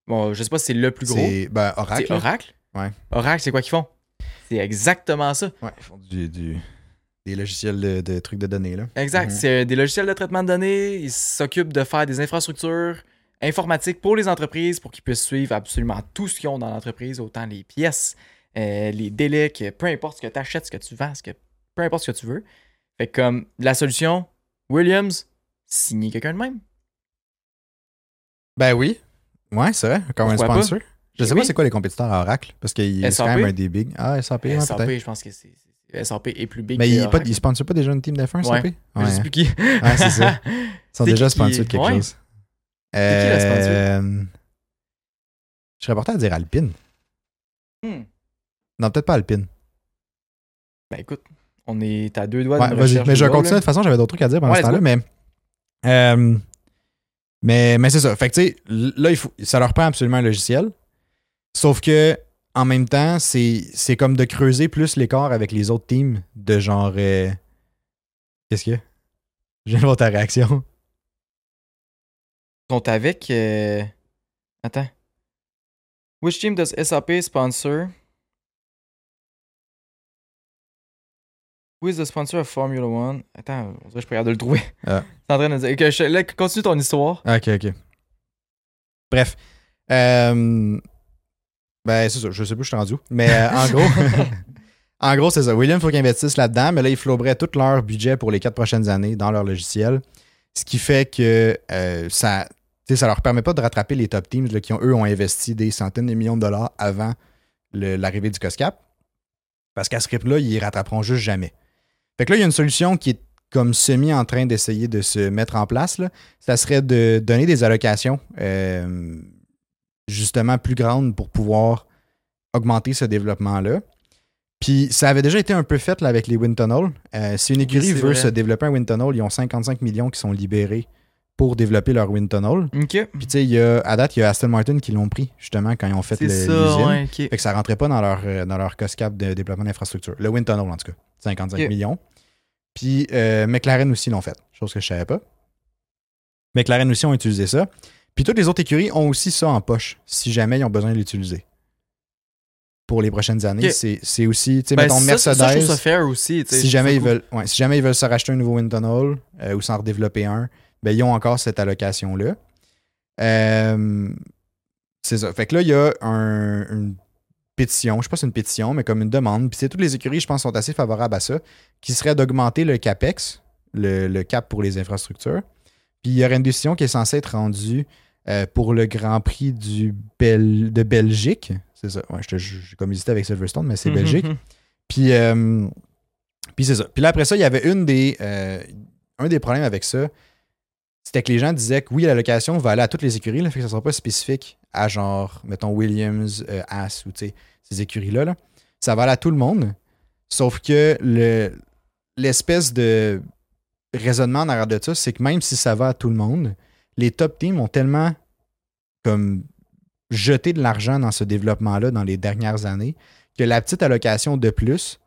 Bon, je sais pas si c'est le plus gros.
C'est ben, Oracle.
C'est
là.
Oracle?
Ouais.
Oracle, c'est quoi qu'ils font? C'est exactement ça.
Ouais, ils font du, du- des logiciels de, de trucs de données là.
Exact.
Mhm.
C'est des logiciels de traitement de données. Ils s'occupent de faire des infrastructures informatiques pour les entreprises pour qu'ils puissent suivre absolument tout ce qu'ils ont dans l'entreprise, autant les pièces, euh, les délais, que peu importe ce que tu achètes, ce que tu vends, ce que, peu importe ce que tu veux. Fait que comme la solution, Williams, signer quelqu'un de même.
Ben oui. Ouais, c'est vrai, comme un
Pourquoi pas?
sponsor. Je
Eh
sais pas
oui.
c'est quoi les compétiteurs à Oracle parce qu'il c'est quand
SAP?
même un des big. Ah, SAP, ouais,
SAP,
peut-être.
je pense que c'est- SAP est plus big
Mais il, il sponsor pas déjà une team d'F1
Ouais.
SAP
Je sais
Ouais,
plus qui.
Ouais, c'est ça. [LAUGHS] Ils sont
C'est
déjà
qui? qui-
sponsors de quelque
ouais.
chose.
qui le sponsor?
Euh, Je serais porté à dire Alpine.
Hmm.
Non, peut-être pas Alpine.
Ben écoute, on est à deux doigts
Ouais, vas-y.
recherche
Mais je vais continuer. De toute façon, j'avais d'autres trucs à dire pendant
Ouais,
ce temps-là. Mais, euh, mais, mais c'est ça. Fait que, tu sais, là, il faut, ça leur prend absolument un logiciel. Sauf que, en même temps, c'est c'est comme de creuser plus l'écart avec les autres teams de genre. euh, Qu'est-ce qu'il y a? Je viens de voir ta réaction.
sont avec. euh, Attends. Which team does SAP sponsor? Who is the sponsor of Formula One? Attends, on dirait que je peux regarder le trouver.
Ah. [LAUGHS]
C'est en train de dire. que je- là, continue ton histoire.
Ok, ok. Bref. Euh, ben, c'est ça. Je sais plus, je suis rendu. Mais euh, en gros. [LAUGHS] en gros, c'est ça. William, il faut qu'ils investissent là-dedans, mais là, ils floberaient tout leur budget pour les quatre prochaines années dans leur logiciel. Ce qui fait que euh, ça. ça leur permet pas de rattraper les top teams qui, ont, eux, ont investi des centaines de millions de dollars avant l'arrivée du COSCAP. Parce qu'à ce rythme-là, ils rattraperont juste jamais. Fait que là, il y a une solution qui est comme semi en train d'essayer de se mettre en place. Ça serait de donner des allocations euh, justement plus grandes pour pouvoir augmenter ce développement-là. Puis ça avait déjà été un peu fait là, avec les wind tunnels. Euh, si une écurie veut
vrai.
se développer un wind tunnel, ils ont 55 millions qui sont libérés pour développer leur wind tunnel.
Ok.
Puis tu sais, il y a, à date, il y a Aston Martin qui l'ont pris justement quand ils ont fait l'usine.
ouais, ok.
Fait que ça rentrait pas dans leur, euh, dans leur cost cap de développement d'infrastructure. Le wind tunnel, en tout cas. 55
Ok.
millions. Puis euh, McLaren aussi l'ont fait. Chose que je savais pas. McLaren aussi ont utilisé ça. Puis toutes les autres écuries ont aussi ça en poche, si jamais ils ont besoin de l'utiliser. Pour les prochaines années, c'est c'est aussi, tu sais,
Ben,
mettons Mercedes,
ça, je trouve ça fair aussi.
si jamais, ils veulent, ouais, si jamais ils veulent se racheter un nouveau wind tunnel euh, ou s'en redévelopper un, ben, ils ont encore cette allocation-là. Euh, c'est ça. Fait que là, il y a un- une pétition, je sais pas si c'est une pétition, mais comme une demande. Puis c'est toutes les écuries, je pense, sont assez favorables à ça, qui serait d'augmenter le CAPEX, le, le cap pour les infrastructures. Puis il y aurait une décision qui est censée être rendue euh, pour le Grand Prix du Bel- de Belgique. C'est ça. Ouais, j'ai comme hésité avec Silverstone, mais c'est
cool.
Belgique. Puis, euh, puis c'est ça. Puis là, après ça, il y avait une des, euh, un des problèmes avec ça. C'était que les gens disaient que oui, la location va aller à toutes les écuries, là, fait que ça ne sera pas spécifique à genre, mettons, Williams, As ou tu sais, ces écuries-là. là. Ça va aller à tout le monde. Sauf que le, l'espèce de raisonnement en arrière de ça, c'est que même si ça va à tout le monde, les top teams ont tellement jeté de l'argent dans ce développement-là dans les dernières années que la petite allocation de plus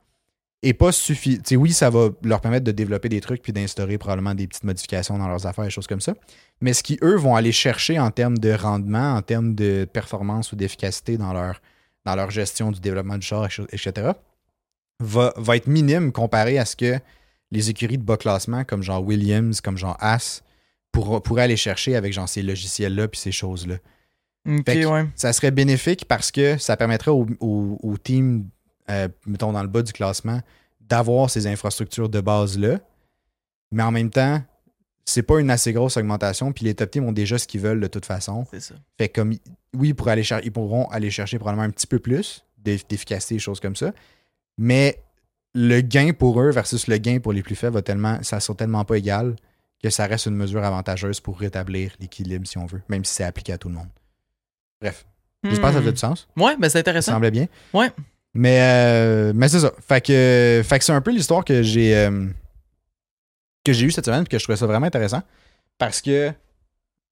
est pas suffisante. Oui, ça va leur permettre de développer des trucs puis d'instaurer probablement des petites modifications dans leurs affaires, des choses comme ça. Mais ce qui, eux, vont aller chercher en termes de rendement, en termes de performance ou d'efficacité dans leur, dans leur gestion du développement du char, etc., va, va être minime comparé à ce que les écuries de bas classement, comme genre Williams, comme genre As, pour- pourraient aller chercher avec genre ces logiciels-là puis ces choses-là
ouais.
ça serait bénéfique parce que ça permettrait au, au- au team, euh, mettons dans le bas du classement, d'avoir ces infrastructures de base-là. Mais en même temps, c'est pas une assez grosse augmentation. Puis les top teams ont déjà ce qu'ils veulent de toute façon.
C'est ça.
Fait comme, oui, ils, pourraient aller ils pourront aller chercher probablement un petit peu plus d'eff- d'efficacité, des choses comme ça. Mais le gain pour eux versus le gain pour les plus faibles va tellement, ça sera tellement pas égal que ça reste une mesure avantageuse pour rétablir l'équilibre, si on veut, même si c'est appliqué à tout le monde. Bref, j'espère que ça fait du sens.
Hmm. Ouais, ben c'est
Ça
intéressant.
semblait bien.
Ouais.
Mais, euh, mais c'est ça. Fait que, fait que c'est un peu l'histoire que j'ai euh, que j'ai eue cette semaine et que je trouvais ça vraiment intéressant. Parce que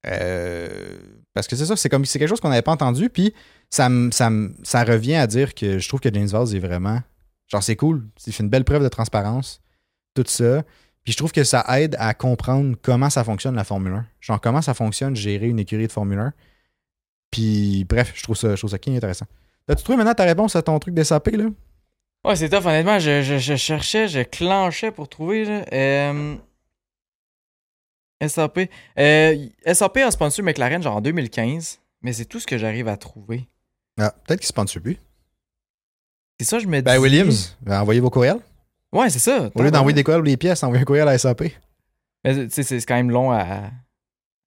euh, parce que c'est ça, c'est comme c'est quelque chose qu'on n'avait pas entendu. Puis ça, ça, ça revient à dire que je trouve que James Vaz est vraiment. Genre, c'est cool. Il fait une belle preuve de transparence. Tout ça. Puis je trouve que ça aide à comprendre comment ça fonctionne la Formule 1. Genre, comment ça fonctionne gérer une écurie de Formule 1. Puis bref, je trouve ça, je trouve ça intéressant. As-tu trouvé maintenant ta réponse à ton truc des SAP, là?
Ouais, c'est tough, honnêtement. Je, je, je cherchais, je clenchais pour trouver. Là. Euh, SAP. Euh, SAP a sponsor McLaren genre en 2015, mais c'est tout ce que j'arrive à trouver.
Ah, peut-être qu'il sponsor plus.
C'est ça, je me dis.
Ben, Williams, ben, envoyez vos courriels.
Ouais, c'est ça.
Au lieu d'envoyer des courriels ou des pièces, envoyez un courriel à SAP.
Mais tu sais, c'est quand même long à,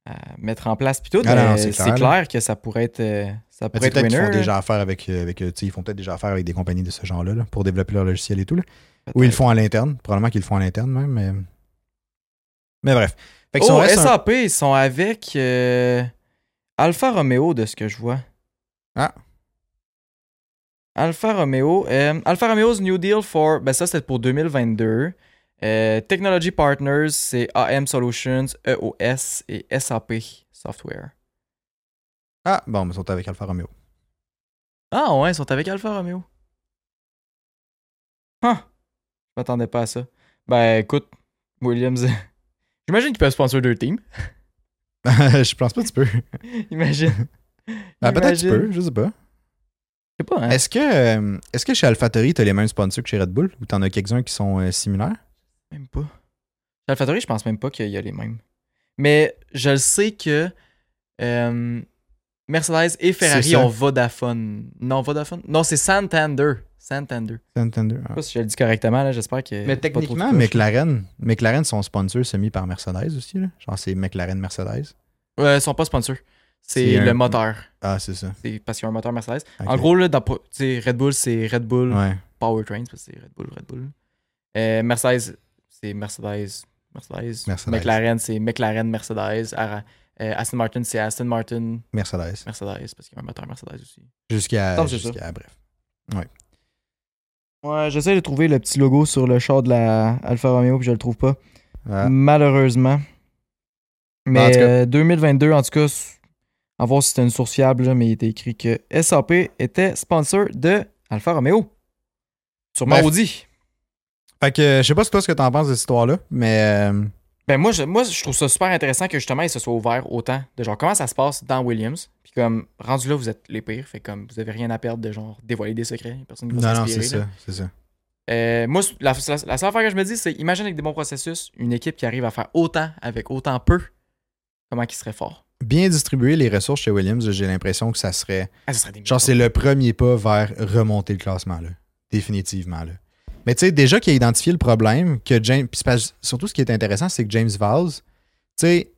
à mettre en place. Puis tout,
Ah c'est clair,
que ça pourrait être, euh, ça pourrait être winner.
font déjà affaire avec, euh, avec euh, ils font peut-être déjà affaire avec des compagnies de ce genre-là là, pour développer leur logiciel et tout. Là. Ou ils le font à l'interne. Probablement qu'ils le font à l'interne même, mais. Mais bref. Fait que si on
Oh,
un-
SAP, ils sont avec euh, Alfa Romeo, de ce que je vois.
Ah.
Alfa Romeo. euh, Alfa Romeo's New Deal for. Ben, ça, c'est pour 2022. Euh, Technology Partners, c'est AM Solutions, EOS et SAP Software.
Ah, bon, mais ils sont avec Alfa Romeo.
Ah, ouais, ils sont avec Alfa Romeo. Huh. Je m'attendais pas à ça. Ben, écoute, Williams. [LAUGHS] J'imagine qu'ils peuvent sponsor deux teams. [LAUGHS]
je pense pas que tu peux. [LAUGHS]
Imagine.
Ah, peut-être que tu peux, je sais pas.
Je sais pas, hein.
Est-ce que, euh, est-ce que chez AlphaTauri, tu as les mêmes sponsors que chez Red Bull? Ou t'en as quelques-uns qui sont euh, similaires?
Même pas. Chez AlphaTauri, je pense même pas qu'il y a les mêmes. Mais je le sais que euh, Mercedes et Ferrari ont Vodafone. Non, Vodafone? Non, c'est Santander. Santander. Je
Santander.
sais pas si je le dis correctement, là. J'espère que.
Mais
c'est pas trop
techniquement. McLaren, McLaren sont sponsors semi par Mercedes aussi. Là. Genre, c'est McLaren Mercedes.
Ouais, ils sont pas sponsors. C'est le
un-
moteur.
Ah, c'est ça.
C'est parce qu'il y a un moteur Mercedes. En gros, là, dans, tu sais, Red Bull, c'est Red Bull
Ouais.
Powertrain, parce que c'est Red Bull, Red Bull. Euh, Mercedes, c'est Mercedes, Mercedes.
Mercedes.
McLaren, c'est McLaren, Mercedes. Ara- euh, Aston Martin, c'est Aston Martin,
Mercedes.
Mercedes, parce qu'il y a un moteur Mercedes aussi.
Jusqu'à. Bref.
Ouais, j'essaie de trouver le petit logo sur le char de la Alfa Romeo, puis je le trouve pas.
Ah.
Malheureusement. Mais
En tout cas.
euh, 2022, en tout cas, à voir si c'était une source fiable, là, mais il était écrit que SAP était sponsor de Alfa Romeo. Sûrement
Bref.
Audi.
Fait que je sais pas ce que t'en penses de cette histoire-là, mais euh,
Ben moi je, moi, je trouve ça super intéressant que justement, il se soit ouvert autant de genre comment ça se passe dans Williams? Puis comme, rendu là, vous êtes les pires. Fait comme, vous avez rien à perdre de genre dévoiler des secrets. Personne va
non, non, c'est ça, c'est ça.
Euh, moi, la, la, la seule affaire que je me dis, c'est imagine avec des bons processus, une équipe qui arrive à faire autant avec autant peu, comment qui serait fort.
Bien distribuer les ressources chez Williams, j'ai l'impression que ça serait.
Ah, ça serait des
Genre, c'est le premier pas vers remonter le classement, là. Définitivement, là. Mais tu sais, déjà qu'il a identifié le problème, que James. Surtout, ce qui est intéressant, c'est que James Valls, tu sais,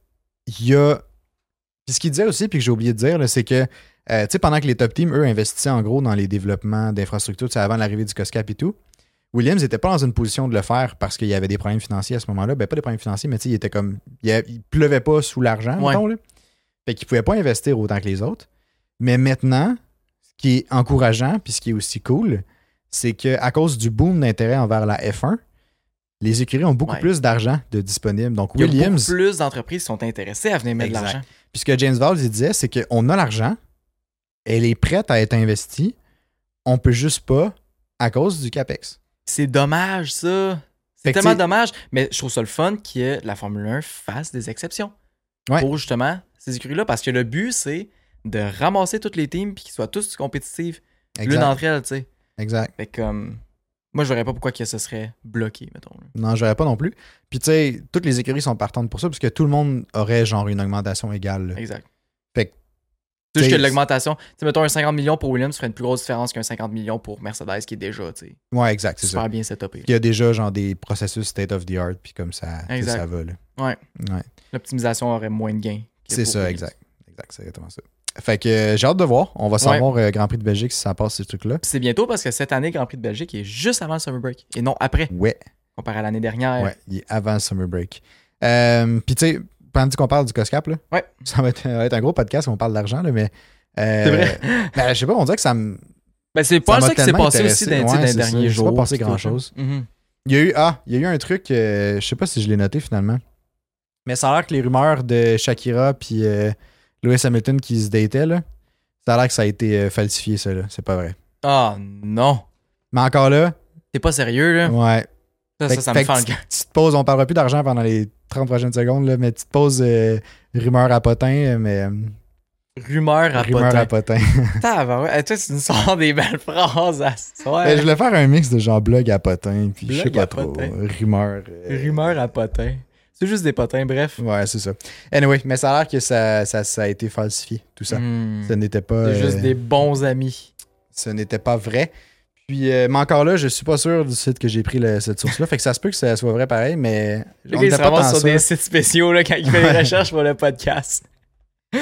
il y a. Puis ce qu'il disait aussi, puis que j'ai oublié de dire, c'est que, euh, tu sais, pendant que les top teams, eux, investissaient en gros dans les développements d'infrastructures, tu sais, avant l'arrivée du COSCAP et tout, Williams n'était pas dans une position de le faire parce qu'il y avait des problèmes financiers à ce moment-là. Ben, pas des problèmes financiers, mais tu sais, il était comme. Il, a- il pleuvait pas sous l'argent,
Ouais.
mettons, là. Fait qu'il pouvait pas investir autant que les autres. Mais maintenant, ce qui est encourageant, puis ce qui est aussi cool, c'est qu'à cause du boom d'intérêt envers la F1, les écuries ont beaucoup
Ouais.
plus d'argent de disponible. Donc,
Il y a
Williams,
beaucoup plus d'entreprises sont intéressées à venir mettre de l'argent.
puis ce que James Valls disait, c'est qu'on a l'argent, elle est prête à être investie, on peut juste pas à cause du CAPEX.
C'est dommage, ça. C'est tellement dommage. Mais je trouve ça le fun que la Formule 1 fasse des exceptions.
Ouais.
Pour justement ces écuries-là. Parce que le but, c'est de ramasser toutes les teams puis qu'ils soient tous compétitifs l'une d'entre elles, tu sais.
exact.
Fait comme. Moi, je verrais pas pourquoi que ce serait bloqué, mettons.
Non, je pas non plus. Puis tu sais, toutes les écuries sont partantes pour ça, parce que tout le monde aurait genre une augmentation égale. là.
Exact.
Fait que,
juste
t'sais,
que l'augmentation, tu sais, mettons un 50 millions pour Williams ferait une plus grosse différence qu'un 50 millions pour Mercedes qui est déjà, tu sais,
Ouais, exact, c'est ça.
super bien setupé.
Il y a déjà genre des processus state of the art, puis comme ça, ça,
Exact.
ça va. là.
Ouais.
Ouais.
L'optimisation aurait moins de gains.
C'est ça, exact. Exact, c'est exactement ça. Fait que euh, j'ai hâte de voir. On va savoir euh, Grand Prix de Belgique si ça passe ces trucs-là.
C'est bientôt parce que cette année, Grand Prix de Belgique est juste avant le Summer Break et non après,
Ouais,
comparé à l'année dernière.
ouais, il est avant le Summer Break. Euh, Puis tu sais, pendant qu'on parle du COSCAP, là,
Ouais. [LAUGHS]
ça va être, ça va être un gros podcast, on parle d'argent, là, mais.
C'est vrai. [LAUGHS]
ben, je sais pas, on dirait que ça me.
Ben, c'est pas
Ça
ça, qui s'est passé aussi dans,
Ouais,
les
c'est
derniers
Il s'est pas
jours.
passé grand-chose.
Mhm.
Il y a eu, ah, il y a eu un truc, euh, je sais pas si je l'ai noté finalement, mais ça a l'air que les rumeurs de Shakira puis euh, Lewis Hamilton qui se dataient, là, ça a l'air que ça a été euh, falsifié, ça, là. C'est pas vrai.
Ah non.
Mais encore là,
T'es pas sérieux, là?
ouais.
Ça,
Fait
ça, ça
fait
me fait cœur.
Petite pause, on parlera plus d'argent pendant les 30 prochaines secondes, là, mais petite pause euh, rumeur à potin, euh, mais euh,
Rumeur à
rumeur à
potin.
potin. [LAUGHS]
Tabarouette. Toi, tu nous sors des belles [LAUGHS] phrases à soir.
Ben, je voulais faire un mix de genre blog à potin, puis je sais
Blog
pas
à
trop,
potin.
rumeur. euh,
Rumeur à potin. C'est juste des potins, bref.
Ouais, c'est ça. Anyway, mais ça a l'air que ça, ça, ça a été falsifié, tout ça. Ce n'était pas.
C'est juste
euh,
des bons amis.
ce n'était pas vrai. Puis, euh, mais encore là, je suis pas sûr du site que j'ai pris le- cette source-là. fait que ça se peut que ça soit vrai pareil, mais.
Le
on
gars, il se
pas
sur des sites spéciaux là, quand il fait des recherches pour le podcast. [LAUGHS]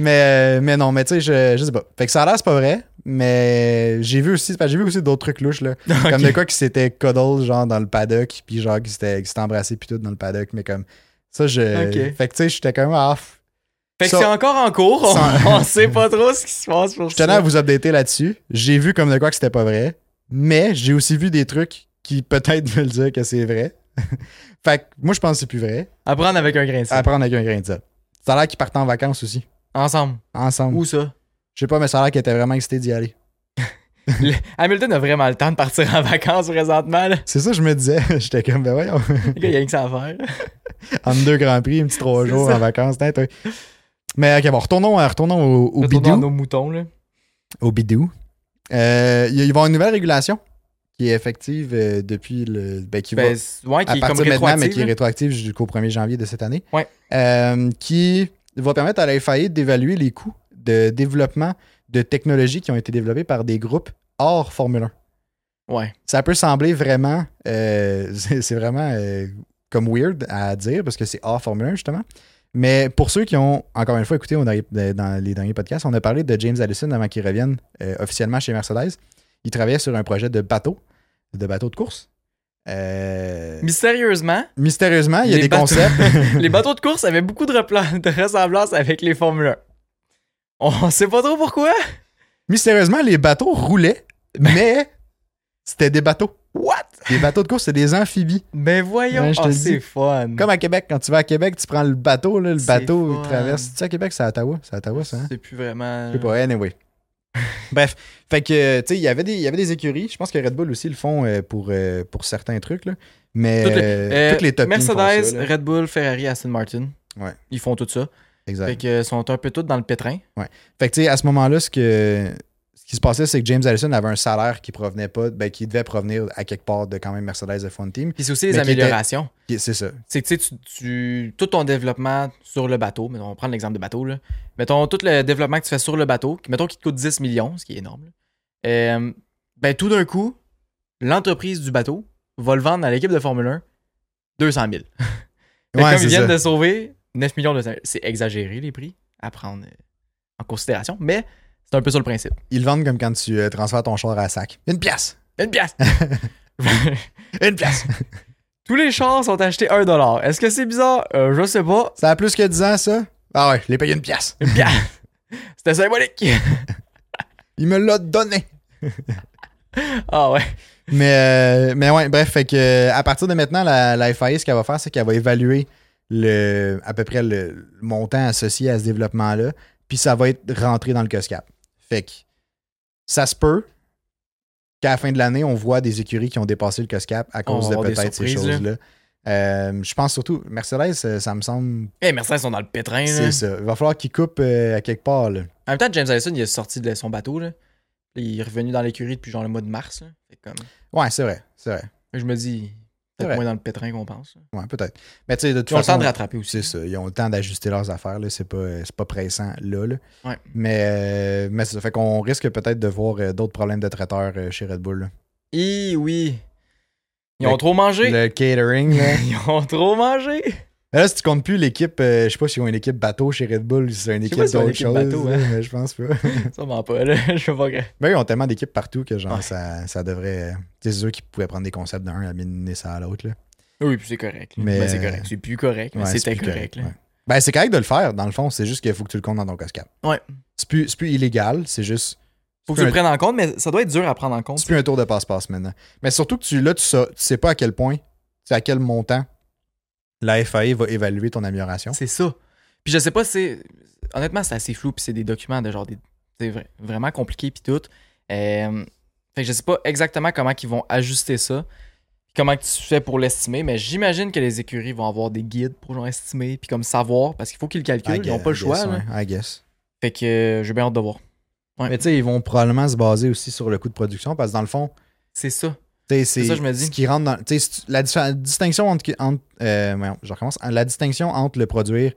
Mais, euh, mais non, mais tu sais, je, je sais pas. Fait que ça a l'air, c'est pas vrai, mais j'ai vu aussi, j'ai vu aussi d'autres trucs louches, là. [LAUGHS] Comme de quoi qui s'était cuddle, genre, dans le paddock, puis genre, qui s'était embrassé, puis tout dans le paddock, mais comme. Ça, je. Fait que tu sais, j'étais quand même off.
Fait que c'est encore en cours. On, sait pas trop ce qui se passe pour
Je tenais
ça.
à vous updater là-dessus. J'ai vu comme de quoi que c'était pas vrai, mais j'ai aussi vu des trucs qui peut-être [LAUGHS] veulent dire que c'est vrai. [LAUGHS] fait que moi, je pense que c'est plus vrai.
Apprendre avec un grain de sel.
À prendre avec un grain de sel. Ça a l'air qu'ils partent en vacances aussi,
Ensemble.
ensemble.
Où ça?
Je sais pas, mais ça a l'air qu'ils étaient vraiment excités d'y aller. [LAUGHS]
Le- Hamilton a vraiment le temps de partir en vacances présentement. Là.
C'est ça que je me disais. [LAUGHS] J'étais comme, ben voyons.
Le gars, il y a rien que ça à faire. [LAUGHS]
en deux grands prix, un petit trois
C'est
jours
ça.
en vacances. peut-être, oui. Mais ok, bon, retournons, euh, retournons au, au
Retournons à
bidou.
nos moutons. Là.
Au bidou. Euh, il va y avoir une nouvelle régulation qui est effective euh, depuis le. Ben, qui va
Ben, c'est- ouais, qui
à
est comme
partir de maintenant, mais qui est
là.
rétroactive jusqu'au 1er janvier de cette année.
Ouais.
Euh, qui va permettre à la FIA d'évaluer les coûts de développement de technologies qui ont été développées par des groupes hors Formule 1.
Ouais.
Ça peut sembler vraiment. euh, [LAUGHS] c'est vraiment euh, comme weird à dire parce que c'est hors Formule 1, justement. Mais pour ceux qui ont, encore une fois, écouté on a- dans les derniers podcasts, on a parlé de James Allison avant qu'il revienne euh, officiellement chez Mercedes. Il travaillait sur un projet de bateau, de bateau de course. Euh,
Mystérieusement,
Mystérieusement, il y a des
bateaux-
concepts. [LAUGHS]
les bateaux de course avaient beaucoup de, de ressemblances avec les Formule 1. On sait pas trop pourquoi.
Mystérieusement, les bateaux roulaient, mais c'était des bateaux.
What?
Les bateaux de course, c'est des amphibies.
Ben voyons,
Ouais, le
c'est fun.
Comme à Québec, quand tu vas à Québec, tu prends le bateau, là, le bateau
fun.
il traverse. Tu sais, à Québec, c'est à Ottawa. C'est à Ottawa, ça, hein?
C'est plus vraiment.
Je sais pas, anyway. [LAUGHS] Bref, fait que, tu sais, il y avait des- il y avait des écuries. Je pense que Red Bull aussi le font euh, pour, euh, pour certains trucs, là. Mais
Toutes les-
euh,
Euh,
toutes les
Mercedes,
ça, là.
Red Bull, Ferrari, Aston Martin.
Ouais.
Ils font tout ça.
Exact.
Fait que euh, sont un peu tous dans le pétrin.
Fait que, tu sais, à ce moment-là, ce, que, ce qui se passait, c'est que James Allison avait un salaire qui provenait pas, ben, qui devait provenir à quelque part de quand même Mercedes F1 Team.
Puis c'est aussi les
qui était-
améliorations.
Qui- C'est ça.
C'est que tu sais, tu- tout ton développement sur le bateau, mettons, on va prendre l'exemple de bateau, là. mettons tout le développement que tu fais sur le bateau, qui- mettons qu'il te coûte 10 millions, ce qui est énorme. Euh, ben tout d'un coup, l'entreprise du bateau va le vendre à l'équipe de Formule 1 200 000. Fait que
Ouais,
comme ils viennent
ça.
de sauver 9 millions de C'est exagéré les prix à prendre euh, en considération, mais c'est un peu ça le principe.
Ils vendent comme quand tu euh, transfères ton char à sac. Une pièce!
Une pièce! [LAUGHS]
Une pièce!
Tous les chars sont achetés 1$. Est-ce que c'est bizarre? Euh, je sais pas.
ça a plus que 10 ans, ça? Ah ouais, je l'ai payé une pièce.
Une pièce! [LAUGHS] C'était symbolique!
Il me l'a donné.
ah ouais.
Mais, euh, mais ouais, bref, fait que à partir de maintenant, la, la FIA, ce qu'elle va faire, c'est qu'elle va évaluer le, à peu près le montant associé à ce développement-là, puis ça va être rentré dans le COSCAP. Fait que ça se peut qu'à la fin de l'année, on voit des écuries qui ont dépassé le COSCAP à cause de peut-être ces choses-là. Euh, je pense surtout, Mercedes, ça, ça me semble,
Eh, Mercedes sont dans le pétrin,
c'est ça. Il va falloir qu'ils coupent euh, à quelque part. Là.
En même temps, James Allison, il est sorti de son bateau, là. Il est revenu dans l'écurie depuis genre le mois de mars, là. Comme...
Ouais, c'est vrai, c'est vrai.
Je me dis, peut-être moins dans le pétrin qu'on pense.
Ouais, peut-être. Mais tu sais, de toute
Ils ont le temps de rattraper aussi.
C'est ça. Ils ont le temps d'ajuster leurs affaires. Là. C'est, pas, c'est pas pressant là. là.
Ouais.
Mais, euh, mais ça. Fait qu'on risque peut-être de voir euh, d'autres problèmes de traiteurs euh, chez Red Bull.
Et oui. Ils
Le-
ont trop mangé.
Le catering, là. [LAUGHS]
Ils ont trop mangé.
Là, si tu comptes plus l'équipe, euh, je sais pas s'ils ont une équipe bateau chez Red Bull, si c'est une équipe d'autre chose.
bateau, hein.
mais [LAUGHS] je pense pas. [LAUGHS]
Sûrement pas, là. [LAUGHS] Je sais pas que.
Mais ils ont tellement d'équipes partout que genre
Ouais.
ça, ça devrait. C'est sûr qu'ils pouvaient prendre des concepts d'un et amener ça à l'autre. là.
Oui, puis c'est correct.
Mais,
Ben, c'est correct. C'est plus correct, mais
Ouais,
c'était correct. là.
ouais. Ben, c'est correct de le faire, dans le fond. C'est juste qu'il faut que tu le comptes dans ton COSCAP.
Ouais.
C'est plus, plus illégal, c'est juste.
Faut que tu le
un-
prennes en compte, mais ça doit être dur à prendre en compte.
C'est plus un tour de passe-passe maintenant. Mais surtout que tu, là, tu sais, tu sais pas à quel point, tu sais à quel montant la FAE va évaluer ton amélioration.
C'est ça. Puis je sais pas, c'est. Honnêtement, c'est assez flou, puis c'est des documents de genre des. C'est vrai- vraiment compliqué, puis tout. Euh, Fait que je sais pas exactement comment ils vont ajuster ça. Comment tu fais pour l'estimer, mais j'imagine que les écuries vont avoir des guides pour genre estimer, puis comme savoir, parce qu'il faut qu'ils le calculent, ils n'ont pas le
I
choix.
guess,
là.
ouais, I guess.
Fait que euh, j'ai bien hâte de voir. Ouais.
Mais tu sais, ils vont probablement se baser aussi sur le coût de production parce que dans le fond,
C'est ça.
C'est
ça, je me dis.
ce qui rentre dans. la, dis- la distinction entre. entre euh, voyons, je recommence. La distinction entre le produire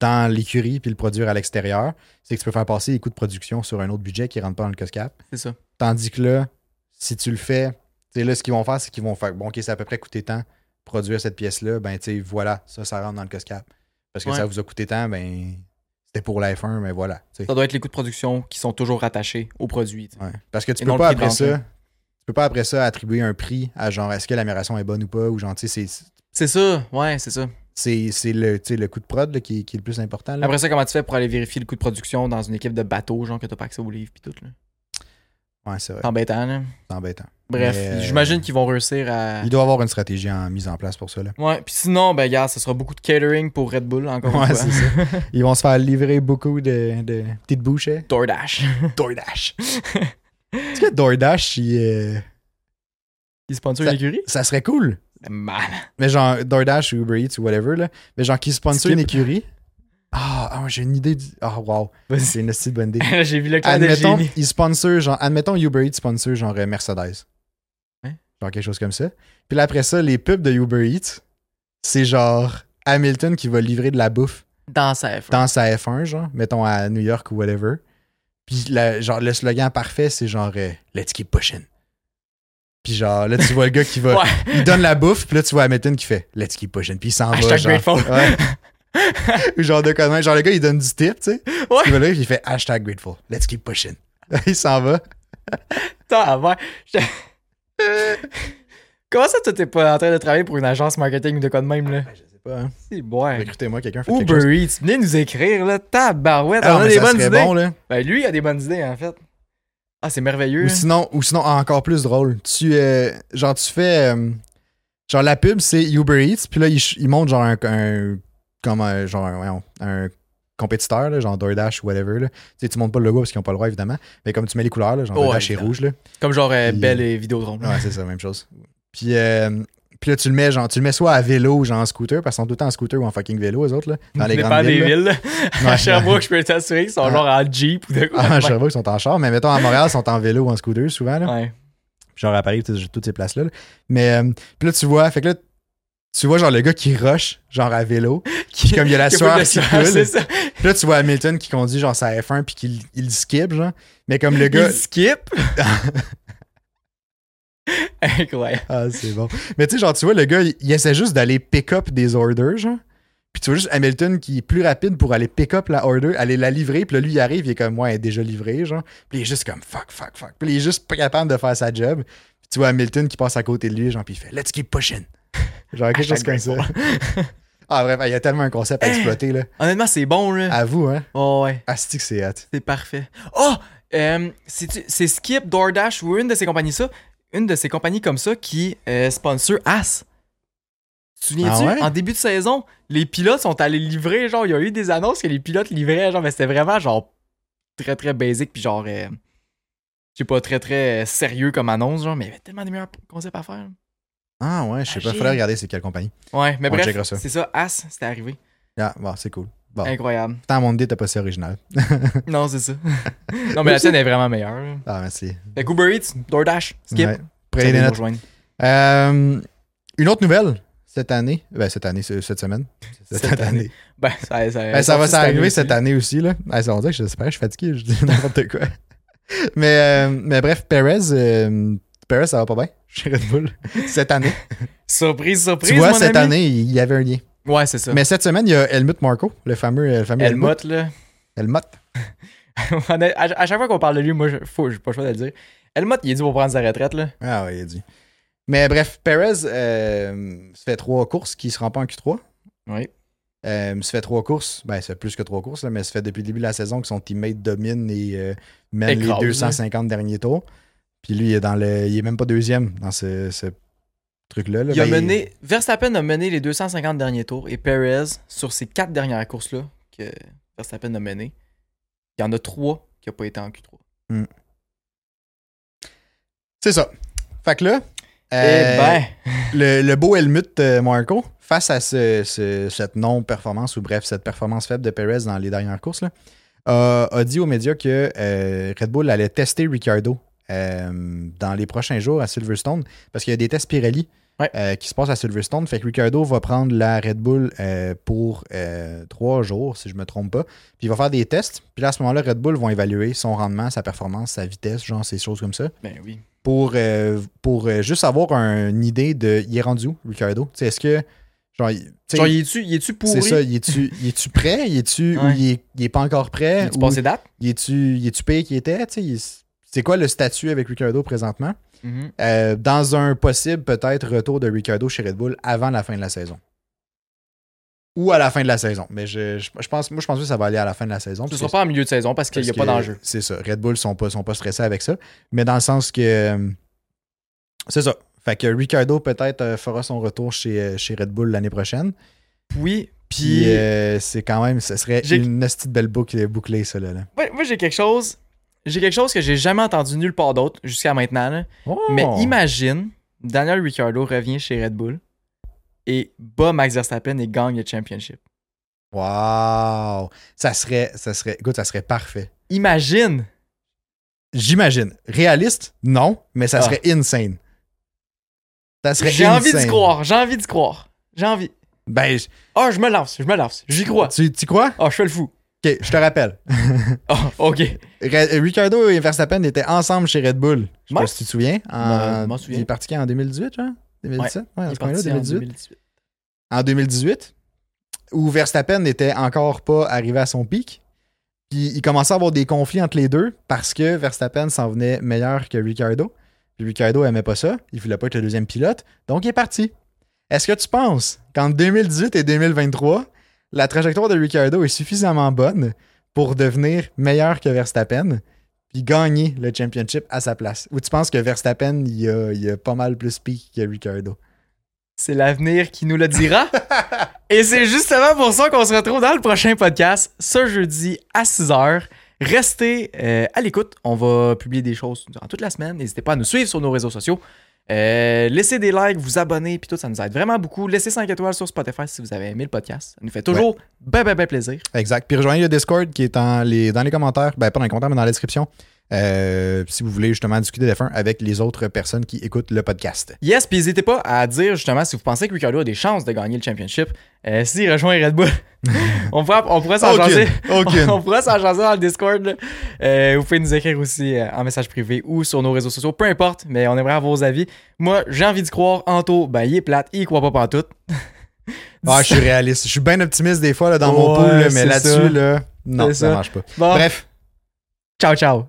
dans l'écurie puis le produire à l'extérieur, c'est que tu peux faire passer les coûts de production sur un autre budget qui rentre pas dans le COSCAP.
C'est ça.
Tandis que là, si tu le fais, là, ce qu'ils vont faire, c'est qu'ils vont faire, bon, OK, ça a à peu près coûté tant produire cette pièce-là, ben, tu sais, voilà, ça, ça rentre dans le COSCAP. Parce que
Ouais.
ça vous a coûté tant, ben, c'était pour la F1, mais voilà.
Ça doit être les coûts de production qui sont toujours rattachés au produit.
Ouais. Parce que tu
Et
peux pas après ça. Peux pas après ça attribuer un prix à genre est-ce que l'amélioration est bonne ou pas ou genre tu sais c'est
C'est ça, ouais, c'est ça.
c'est c'est le le coût de prod là, qui, qui est le plus important là.
Après ça, comment tu fais pour aller vérifier le coût de production dans une équipe de bateau, genre que t'as pas accès aux livres pis tout, là?
Ouais, c'est vrai.
C'est embêtant, là.
C'est embêtant.
Bref,
Mais, euh,
j'imagine qu'ils vont réussir à.
Il doit avoir une stratégie en mise en place pour ça là.
Ouais, puis sinon, ben, gars, ce sera beaucoup de catering pour Red Bull, encore
Ouais,
une fois.
c'est ça. [LAUGHS] Ils vont se faire livrer beaucoup de, de petites bouchées.
DoorDash. [LAUGHS]
DoorDash. [LAUGHS] Est-ce que DoorDash, il, euh,
Ils sponsor
Ça-
une écurie?
ça serait cool.
Mal.
Mais genre DoorDash ou Uber Eats ou whatever là. Mais genre qui sponsor une écurie. Ah, ah, j'ai une idée. Du... Ah, wow. C'est une petite bonne idée. [LAUGHS]
J'ai vu le clan de
admettons,
génie.
ils sponsor, genre, admettons Uber Eats sponsor genre euh, Mercedes.
Ouais.
Genre quelque chose comme ça. Puis là, après ça, les pubs de Uber Eats, c'est genre Hamilton qui va livrer de la bouffe
Dans sa F1.
dans sa F1, genre, mettons à New York ou whatever. Puis la- genre, le slogan parfait, c'est genre euh, Let's keep pushing. Puis genre, là, tu vois le gars qui va.
Ouais.
Il donne la bouffe, puis là, tu vois Hamilton qui fait Let's keep pushing. Puis il s'en va.
Hashtag
Genre,
grateful.
Ouais. Ou genre de conneries. Genre, le gars, il donne du tip, tu sais.
Ouais.
Il va là, puis il fait hashtag grateful. Let's keep pushing. [LAUGHS] il s'en va.
Putain, ouais. Je- [LAUGHS] Comment ça, toi, t'es pas en train de travailler pour une agence marketing ou de quoi de même, là?
Je sais pas, hein.
C'est bon.
Recrutez-moi, quelqu'un quelque.
Uber Eats, venez nous écrire, là. Tabarouette,
Ah,
on a des bonnes idées.
bon, là.
Ben, lui, il a des bonnes idées, en fait. Ah, c'est merveilleux.
Ou sinon, ou sinon, encore plus drôle. Tu, euh, genre, tu fais. euh, genre, la pub, c'est Uber Eats, puis là, il, ch- il montre genre un. un- comme un. Genre, un, un compétiteur, là, genre DoorDash ou whatever. Là. Tu sais, tu montes pas le logo parce qu'ils ont pas le droit, évidemment. Mais comme tu mets les couleurs, là, genre
Ouais,
DoorDash est
évidemment.
rouge, là.
Comme genre euh, Belle et Vidéotron.
Ouais, c'est ça, même chose. Puis, euh, puis là, tu le mets, genre, tu le mets soit à vélo ou genre en scooter, parce qu'ils sont tout le temps en scooter ou en fucking vélo, eux autres, là. Dans les grandes
des
villes. là.
villes. là.
Ouais,
à Sherbrooke, je peux t'assurer qu'ils sont genre en Jeep ou de quoi.
Ah, pas, ils sont en char, mais mettons à Montréal, ils sont en vélo ou en scooter souvent, là.
Ouais.
genre à Paris, toutes, toutes ces places-là. là. Mais euh, puis là, tu vois, fait que là, tu vois genre le gars qui rush, genre à vélo. [LAUGHS]
Qui,
comme il y a la sueur qui coule. Là, tu vois Hamilton qui conduit genre sa F1 puis qu'il il skip, genre. Mais comme le gars.
Il skip? [LAUGHS] Incroyable.
Ah, c'est bon. Mais tu sais, genre, tu vois, le gars, il, il essaie juste d'aller pick up des orders, genre. Puis tu vois juste Hamilton qui est plus rapide pour aller pick up la order, aller la livrer. Puis là, lui, il arrive, il est comme, ouais, elle est déjà livrée, genre. Puis il est juste comme, fuck, fuck, fuck. Puis il est juste pas capable de faire sa job. Puis tu vois Hamilton qui passe à côté de lui, genre, puis il fait, let's keep pushing. Genre, quelque chose comme ça. [LAUGHS] [LAUGHS] Ah, bref, il y a tellement un concept à exploiter, là.
Honnêtement, c'est bon, là.
À vous, hein.
Oh, ouais.
Asti que c'est hot?
C'est parfait. Oh! Euh, c'est Skip, DoorDash ou une de ces compagnies ça, une de ces compagnies comme ça qui euh, sponsor As. Tu te souviens-tu?
Ah ouais?
En début de saison, les pilotes sont allés livrer, genre, il y a eu des annonces que les pilotes livraient, genre, mais c'était vraiment, genre, très, très basic, puis genre, euh, je sais pas, très, très euh, sérieux comme annonce, genre, mais il y avait tellement de meilleurs concepts à faire.
Ah, ouais, je sais pas. Faudrait regarder c'est quelle compagnie.
Ouais, mais
On
bref,
ça.
c'est ça, As, c'était arrivé.
Ah, bon, c'est cool. Bon.
Incroyable.
Tant mon idée, t'as pas si original. [LAUGHS]
Non, c'est ça. non, mais la tienne est vraiment meilleure.
Ah, merci.
Fait Uber Eats, DoorDash, Skip.
Ouais. Prenez des
nous
notes.
rejoindre.
Euh, une autre nouvelle cette année. Ben, cette année, cette semaine. [LAUGHS] Cette,
Cette
année.
année. Ben, ça, ça,
Ben, ça va s'arriver cette année aussi. Là. Ah, ça, on dirait que je suis fatigué, je dis [LAUGHS] n'importe quoi. mais, euh, mais bref, Perez, euh, Perez, ça va pas bien chez Red Bull cette année.
Surprise, surprise.
tu vois,
mon
cette
ami.
année, il y avait un lien.
Ouais, c'est ça.
Mais cette semaine, il y a Helmut Marco, le fameux, le fameux
Helmut, là.
Helmut. [LAUGHS]
À, à chaque fois qu'on parle de lui, moi, je, j'ai pas le choix de le dire. Helmut, il est dû pour prendre sa retraite, là.
Ah ouais, il a dit. Mais bref, Perez euh, se fait trois courses qui se rend pas en Q3.
Oui.
Euh, se fait trois courses. Ben, ça fait plus que trois courses, là, mais ça fait depuis le début de la saison que son teammate domine et euh, mène
Écrase,
les 250 derniers tours. Puis lui, il est, dans le, il est même pas deuxième dans ce, ce truc-là. là.
Il a
Ben,
mené, Verstappen a mené les 250 derniers tours et Perez, sur ces quatre dernières courses-là que Verstappen a mené, il y en a trois qui n'ont pas été en Q3.
C'est ça. Fait que là,
Eh
euh,
ben,
le, le beau Helmut euh, Marco, face à ce- ce- cette non-performance, ou bref, cette performance faible de Perez dans les dernières courses, là, a, a dit aux médias que euh, Red Bull allait tester Ricciardo euh, dans les prochains jours à Silverstone, parce qu'il y a des tests Pirelli
Ouais.
euh, qui se passent à Silverstone. Fait que Ricciardo va prendre la Red Bull euh, pour trois jours, si je me trompe pas. Puis il va faire des tests. Puis là, à ce moment-là, Red Bull vont évaluer son rendement, sa performance, sa vitesse, genre ces choses comme ça
ben oui.
pour, pour juste avoir un- une idée de. Il est rendu où, Ricardo? Est-ce que. Genre,
Genre, il est-tu, est-tu pourri?
c'est ça, il est-tu est-tu prêt? Il est-tu ou il est, il est pas encore prêt?
Il est-tu passé date?
il est-tu qu'il était? Il est- C'est quoi le statut avec Ricardo présentement?
Mhm.
Euh, Dans un possible, peut-être, retour de Ricardo chez Red Bull avant la fin de la saison. Ou à la fin de la saison. Mais je, je, je pense, moi, je pense que ça va aller à la fin de la saison.
Ce
parce
sera pas en milieu de saison parce qu'il n'y a pas d'enjeu.
C'est ça. Red Bull sont pas, sont pas stressés avec ça. Mais dans le sens que. euh, c'est ça. Fait que Ricardo peut-être euh, fera son retour chez, chez Red Bull l'année prochaine.
Oui,
Puis euh, c'est quand même. Ce serait
J'ai-
une petite belle boucle bouclée, ça là.
Moi, moi, j'ai quelque chose. J'ai quelque chose que j'ai jamais entendu nulle part d'autre jusqu'à maintenant. là. Mais
Oh!
imagine, Daniel Ricciardo revient chez Red Bull et bat Max Verstappen et gagne le championship.
Wow! Ça serait. Ça serait. Écoute, ça serait parfait.
Imagine!
J'imagine. Réaliste? Non, mais ça
Ah.
serait insane. Ça serait
J'ai envie d'y
insane.
croire, j'ai envie d'y croire. J'ai envie.
Ben, je-
Ah, je me lance, je me lance. J'y crois.
tu, tu crois?
Ah, je fais le fou.
Ok, je te rappelle. [LAUGHS]
Ah, ok.
Re- Ricardo et Verstappen étaient ensemble chez Red Bull. Je sais pas si tu te souviens.
Non,
En-
je m'en souviens.
Il est parti en 2018, genre? 2017 Ouais,
Il
dans
est
ce coin-là,
parti en
2018.
2018.
En 2018, où Verstappen n'était encore pas arrivé à son pic. Puis il commençait à avoir des conflits entre les deux parce que Verstappen s'en venait meilleur que Ricardo. Puis Ricardo aimait pas ça. Il voulait pas être le deuxième pilote. Donc il est parti. Est-ce que tu penses qu'en 2018 et 2023, la trajectoire de Ricardo est suffisamment bonne pour devenir meilleur que Verstappen puis gagner le championship à sa place? Ou tu penses que Verstappen, il a, il a pas mal plus pic que Ricardo?
C'est l'avenir qui nous le dira. [LAUGHS] Et c'est justement pour ça qu'on se retrouve dans le prochain podcast, ce jeudi à 6h. Restez euh, à l'écoute. On va publier des choses durant toute la semaine. N'hésitez pas à nous suivre sur nos réseaux sociaux. Euh, laissez des likes, vous abonner, puis tout, ça nous aide vraiment beaucoup. Laissez 5 étoiles sur Spotify si vous avez aimé le podcast. Ça nous fait toujours ben, ben, ben plaisir.
Exact. Puis rejoignez le Discord qui est dans les, dans les commentaires, ben pas dans les commentaires, mais dans la description. Euh, si vous voulez justement discuter des fins avec les autres personnes qui écoutent le podcast.
Yes, puis n'hésitez pas à dire justement si vous pensez que Ricardo a des chances de gagner le championship. Euh, S'il rejoint Red Bull, [LAUGHS] on pourra, on pourra s'en jaser. [LAUGHS] On pourra s'en jaser dans le Discord. Euh, vous pouvez nous écrire aussi en message privé ou sur nos réseaux sociaux, peu importe, mais on aimerait avoir vos avis. Moi, j'ai envie d'y croire. Anto, ben, il est plate, il y croit pas pantoute. [LAUGHS]
Ah, je suis réaliste. Je suis bien optimiste des fois là, dans mon pool, là, mais là-dessus,
ça.
là, non, ça
ça.
marche pas.
Bon,
Bref,
ciao, ciao.